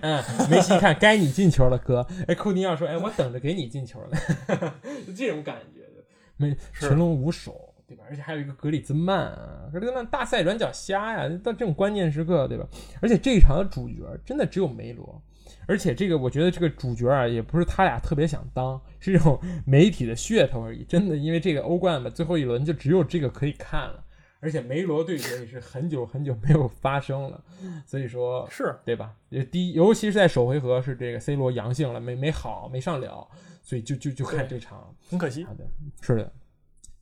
嗯，梅西一看该你进球了，哥，哎，库蒂尼奥说，哎，我等着给你进球呢，(laughs) 就这种感觉，没是群龙无首，对吧？而且还有一个格里兹曼啊，格里兹曼大赛软脚虾呀，到这种关键时刻，对吧？而且这一场的主角真的只有梅罗。而且这个，我觉得这个主角啊，也不是他俩特别想当，是这种媒体的噱头而已。真的，因为这个欧冠嘛，最后一轮就只有这个可以看了。而且梅罗对决也是很久很久没有发生了，所以说是对吧？也第一，尤其是在首回合是这个 C 罗阳性了，没没好，没上了，所以就就就看这场。很可惜好。的，是的。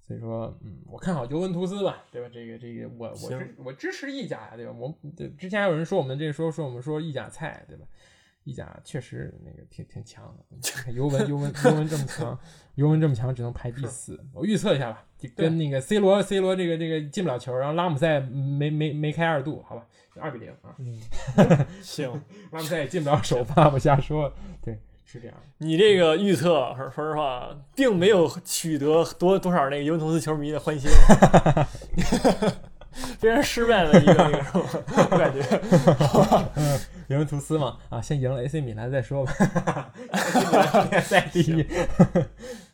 所以说，嗯，我看好尤文图斯吧，对吧？这个这个，我我行支我支持意甲呀，对吧？我对之前还有人说我们这个说说我们说意甲菜，对吧？意甲确实那个挺挺强的，尤文尤文尤文这么强，尤文这么强只能排第四。我预测一下吧，就跟那个 C 罗 C 罗这个这个进不了球，然后拉姆塞没没没开二度，好吧，二比零啊，嗯，(laughs) 行，拉姆塞也进不了首发，我瞎说，对，是这样。你这个预测，说说实话，并没有取得多多少那个尤文图斯球迷的欢心，非常失败的一个那个，是吧？我感觉。(laughs) 尤文图斯嘛，啊，先赢了 AC 米兰再说吧。(laughs) 联赛第一，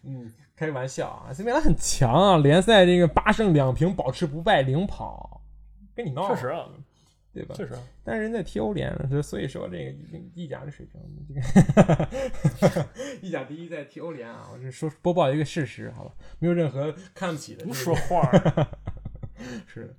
嗯，开个玩笑啊，AC 米兰很强啊，联赛这个八胜两平，保持不败，领跑，跟你闹，确实啊，对吧？确实，但是人在踢欧联，所以说这个意甲的水平，这个 (laughs) 意甲第一在踢欧联啊，我是说播报一个事实，好吧，没有任何看不起的，不说话儿，(laughs) 是。的，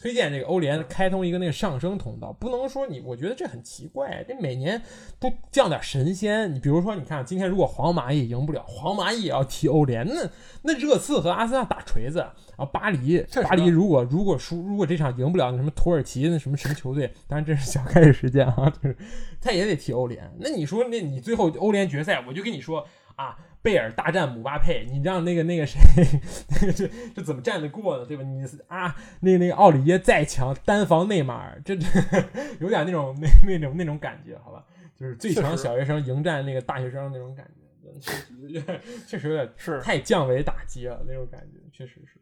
推荐这个欧联开通一个那个上升通道，不能说你，我觉得这很奇怪，这每年都降点神仙。你比如说，你看今天如果皇马也赢不了，皇马也要踢欧联，那那热刺和阿森纳打锤子，然后巴黎，巴黎如果如果输，如果这场赢不了，那什么土耳其那什么什么球队，当然这是小概率事件啊，就是他也得踢欧联。那你说，那你最后欧联决赛，我就跟你说啊。贝尔大战姆巴佩，你让那个那个谁，那个这这怎么战得过呢？对吧？你啊，那个那个奥里耶再强，单防内马尔，这这 (laughs) 有点那种那那种那种感觉，好吧？就是最强小学生迎战那个大学生那种感觉，确实有点 (laughs) 确实有点是太降维打击了那种感觉，确实是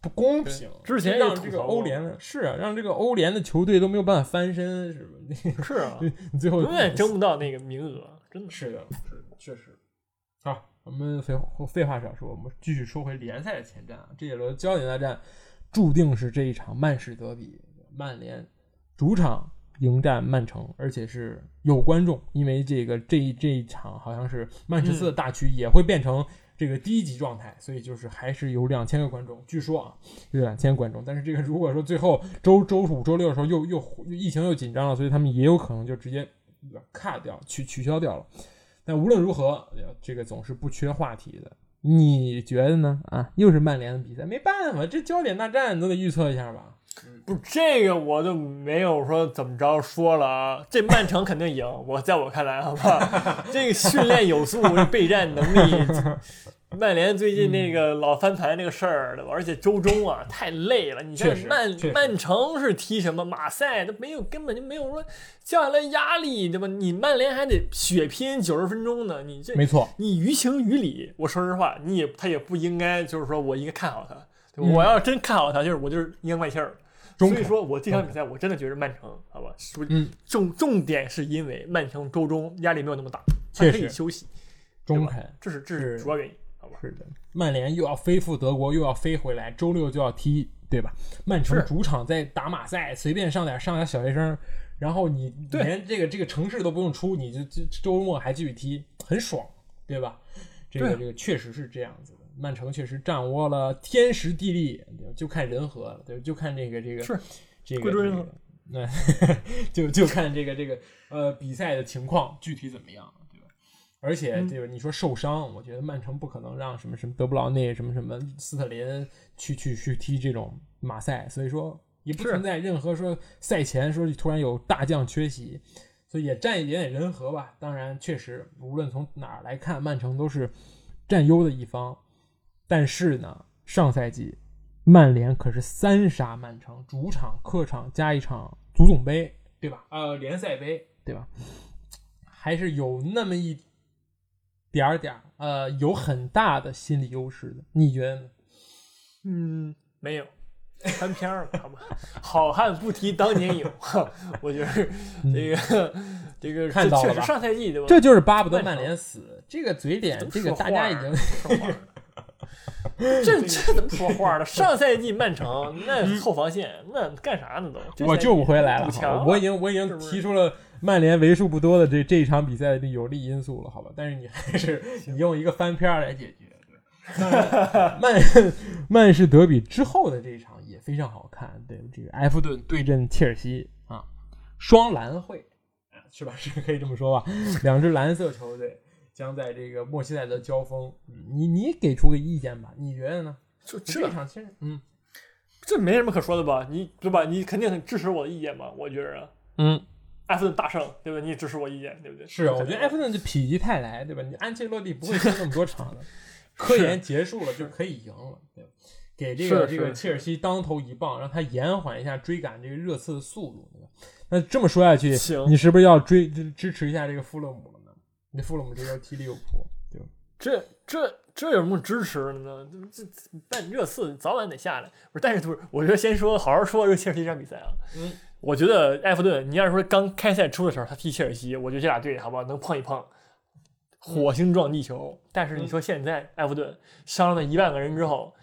不公平。之前让这个欧联的是啊，让这个欧联的球队都没有办法翻身，是吧？(laughs) 是啊，你最后永远争不到那个名额，真的是的，是的，确实。好，我们废话废话少说，我们继续说回联赛的前瞻啊。这一轮焦点大战注定是这一场曼市德比，曼联主场迎战曼城，而且是有观众，因为这个这一这一场好像是曼彻斯特大区也会变成这个低级状态，所以就是还是有两千个观众，据说啊有两千观众。但是这个如果说最后周周五周六的时候又又疫情又紧张了，所以他们也有可能就直接 cut 掉取取消掉了。但无论如何，这个总是不缺话题的。你觉得呢？啊，又是曼联的比赛，没办法，这焦点大战你都得预测一下吧。不是这个我就没有说怎么着说了啊，这曼城肯定赢，我在我看来，好吧，(laughs) 这个训练有素，这备战能力，曼联最近那个老翻盘那个事儿，对吧？而且周中啊太累了，你确实看曼曼城是踢什么马赛，都没有根本就没有说降下来压力，对吧？你曼联还得血拼九十分钟呢，你这没错，你于情于理，我说实话，你也他也不应该就是说我应该看好他。对吧嗯我要真看好他，就是我就是阴阳怪气儿。所以说我这场比赛我真的觉得曼城，好吧，是嗯，重重点是因为曼城周中压力没有那么大，他可以休息，中肯。这是这是是主要原因？是的，曼联又要飞赴德国，又要飞回来，周六就要踢，对吧？曼城主场在打马赛，随便上点上点小学生，然后你连这个这个城市都不用出，你就就周末还继续踢，很爽，对吧？这个这个确实是这样子的。曼城确实掌握了天时地利，就看人和了，对，就看这个这个是这个贵州人和这个那 (laughs) 就就看这个这个呃比赛的情况具体怎么样？而且就是？你说受伤，我觉得曼城不可能让什么什么德布劳内、什么什么斯特林去去去踢这种马赛，所以说也不存在任何说赛前说突然有大将缺席，所以也占一点点人和吧。当然，确实无论从哪儿来看，曼城都是占优的一方。但是呢，上赛季曼联可是三杀曼城，主场、客场加一场足总杯，对吧？呃，联赛杯，对吧？还是有那么一点儿点儿，呃，有很大的心理优势的。你觉得呢？嗯，没有。翻篇儿了，好吧？好汉不提当年勇，(laughs) 我觉得这个这个看到了上赛季对吧？这就是巴不得曼联死，这个嘴脸，这个大家已经说话儿 (laughs) 这这怎么说话了？上赛季曼城那后防线那干啥呢都？我救不回来了。我已经我已经提出了曼联为数不多的这这一场比赛的有利因素了，好吧？但是你还是你用一个翻篇儿来解决。那曼曼市德比之后的这一场也非常好看，对这个埃弗顿对阵切尔西啊，双蓝会啊是吧？(laughs) 是可以这么说吧？两支蓝色球队将在这个莫西塞德交锋。你你给出个意见吧？你觉得呢？就这这场其实嗯这没什么可说的吧？你对吧？你肯定很支持我的意见吧？我觉着嗯。埃弗顿大胜，对吧？你也支持我意见，对不对？是，啊我觉得埃弗顿就否极泰来，对吧？你安切洛蒂不会输那么多场的，(laughs) (laughs) 科研结束了就可以赢了，对吧？给这个这个切尔西当头一棒，让他延缓一下追赶这个热刺的速度，对吧？那这么说下去，行你是不是要追支支持一下这个富勒姆了呢？你富勒姆这周踢利物浦，对吧？这这这有什么支持的呢？这这办热刺早晚得下来。不是，但是不是，我觉得先说好好说这切尔西这场比赛啊。嗯，我觉得埃弗顿，你要是说刚开赛初的时候他踢切尔西，我觉得这俩队好不好能碰一碰，火星撞地球。但是你说现在埃弗顿伤了一万个人之后，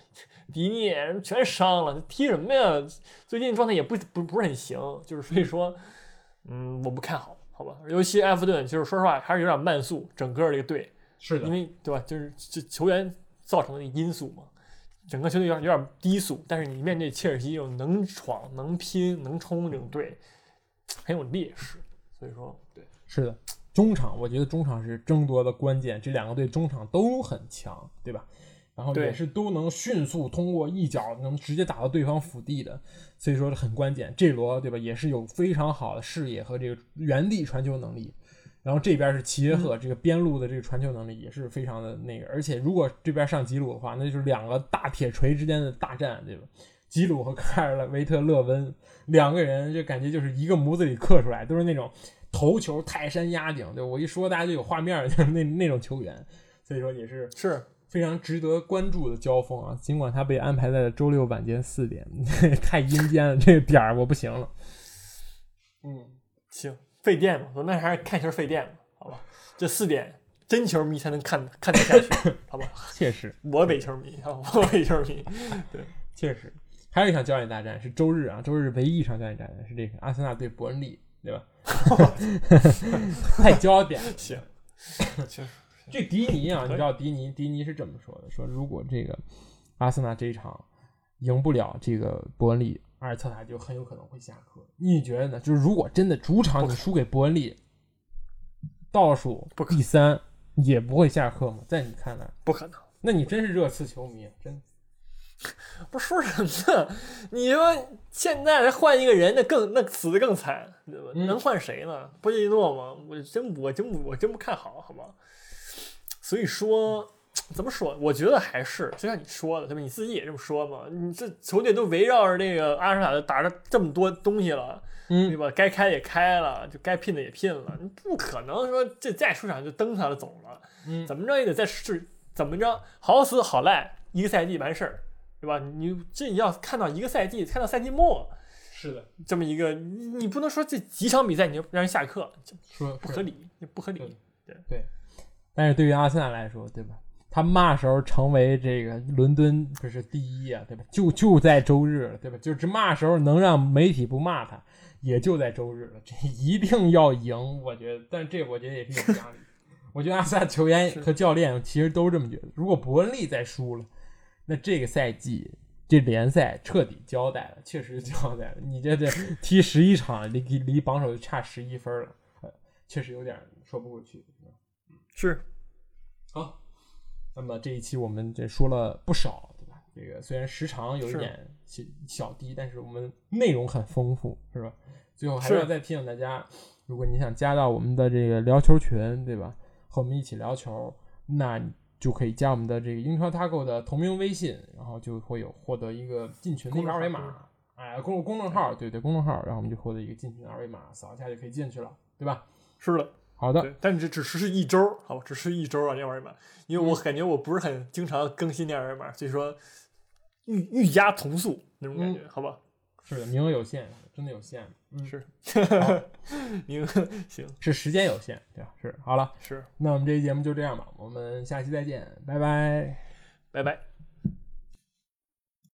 迪涅全伤了，踢什么呀？最近状态也不不不是很行，就是所以说，嗯，我不看好，好吧？尤其埃弗顿，就是说实话还是有点慢速，整个这个队。是的因，为对吧，就是这球员造成的因素嘛，整个球队有点有点低速，但是你面对切尔西这种能闯、能拼、能冲这种队，很有劣势，所以说对，是的。中场，我觉得中场是争夺的关键，这两个队中场都很强，对吧？然后也是都能迅速通过一脚能直接打到对方腹地的，所以说很关键。这罗对吧，也是有非常好的视野和这个原地传球能力。然后这边是齐耶赫，这个边路的这个传球能力也是非常的那个。而且如果这边上吉鲁的话，那就是两个大铁锤之间的大战，对吧？吉鲁和卡尔维特勒温两个人就感觉就是一个模子里刻出来，都是那种头球泰山压顶，对我一说大家就有画面，(laughs) 就是那那种球员，所以说也是是非常值得关注的交锋啊。尽管他被安排在了周六晚间四点，(laughs) 太阴间了，这个点儿我不行了。嗯，行费电嘛，那还是看球费电嘛，好吧？这四点真球迷才能看看得下去，好吧？(laughs) 确实我伪球迷啊，我伪球迷，对 (laughs) 确实。还有一场焦点大战是周日啊，周日唯一一场焦点大战是这个阿森纳对伯恩利，对吧？(laughs) 太焦点了。行，行，这迪尼啊，你知道迪尼，迪尼是这么说的：说如果这个阿森纳这一场赢不了这个伯恩利，阿尔特塔就很有可能会下课。你觉得呢？就是如果真的主场你输给伯恩利，倒数第三也不会下课吗？在你看来，不可能。那你真是热刺球迷，真的。不是说什么呢？你说现在换一个人，那更那死的更惨，对吧？嗯能换谁呢？波切蒂诺吗？我真我真不我真不看好，好吗？所以说，怎么说？我觉得还是就像你说的，对吧？你自己也这么说嘛。你这球队都围绕着这个阿尔塔打着这么多东西了，对嗯，吧？该开的也开了，就该聘的也聘了，你不可能说这再出场就蹬他了走了。嗯怎么着也得再试怎么着，好死好赖一个赛季完事儿，对吧？你这你要看到一个赛季，看到赛季末是的，这么一个，你你不能说这几场比赛你就让人下课，这说不合理，这不合理。对对但是对于阿森纳来说，对吧？他嘛时候成为这个伦敦不是第一啊，对吧？就就在周日了，对吧？就是嘛时候能让媒体不骂他，也就在周日了。这一定要赢，我觉得。但这我觉得也是有压力。(laughs) 我觉得阿森纳球员和教练其实都这么觉得。如果伯恩利再输了，那这个赛季这联赛彻底交代了，确实交代了。你这这踢十一场，离离榜首就差十一分了，呃确实有点说不过去。是好，那么这一期我们这说了不少，对吧？这个虽然时长有一点小小低，但是我们内容很丰富，是吧？最后还是是要再提醒大家，如果你想加到我们的这个聊球群，对吧？和我们一起聊球，那就可以加我们的这个英超 Taco 的同名微信，然后就会有获得一个进群的一个二维码，哎，公公众号，对对，公众号，然后我们就获得一个进群的二维码，扫一下就可以进去了，对吧？是的，好的，对，但这只持续一周，好吧，只是一周啊，这二维码，因为我感觉我不是很经常更新这二维码，所以说愈愈加同速那种感觉，好吧？是的，名额有限，真的有限，嗯，是，(laughs) 您行是时间有限，对吧？是，好了，是，那我们这期节目就这样吧，我们下期再见，拜拜。拜拜。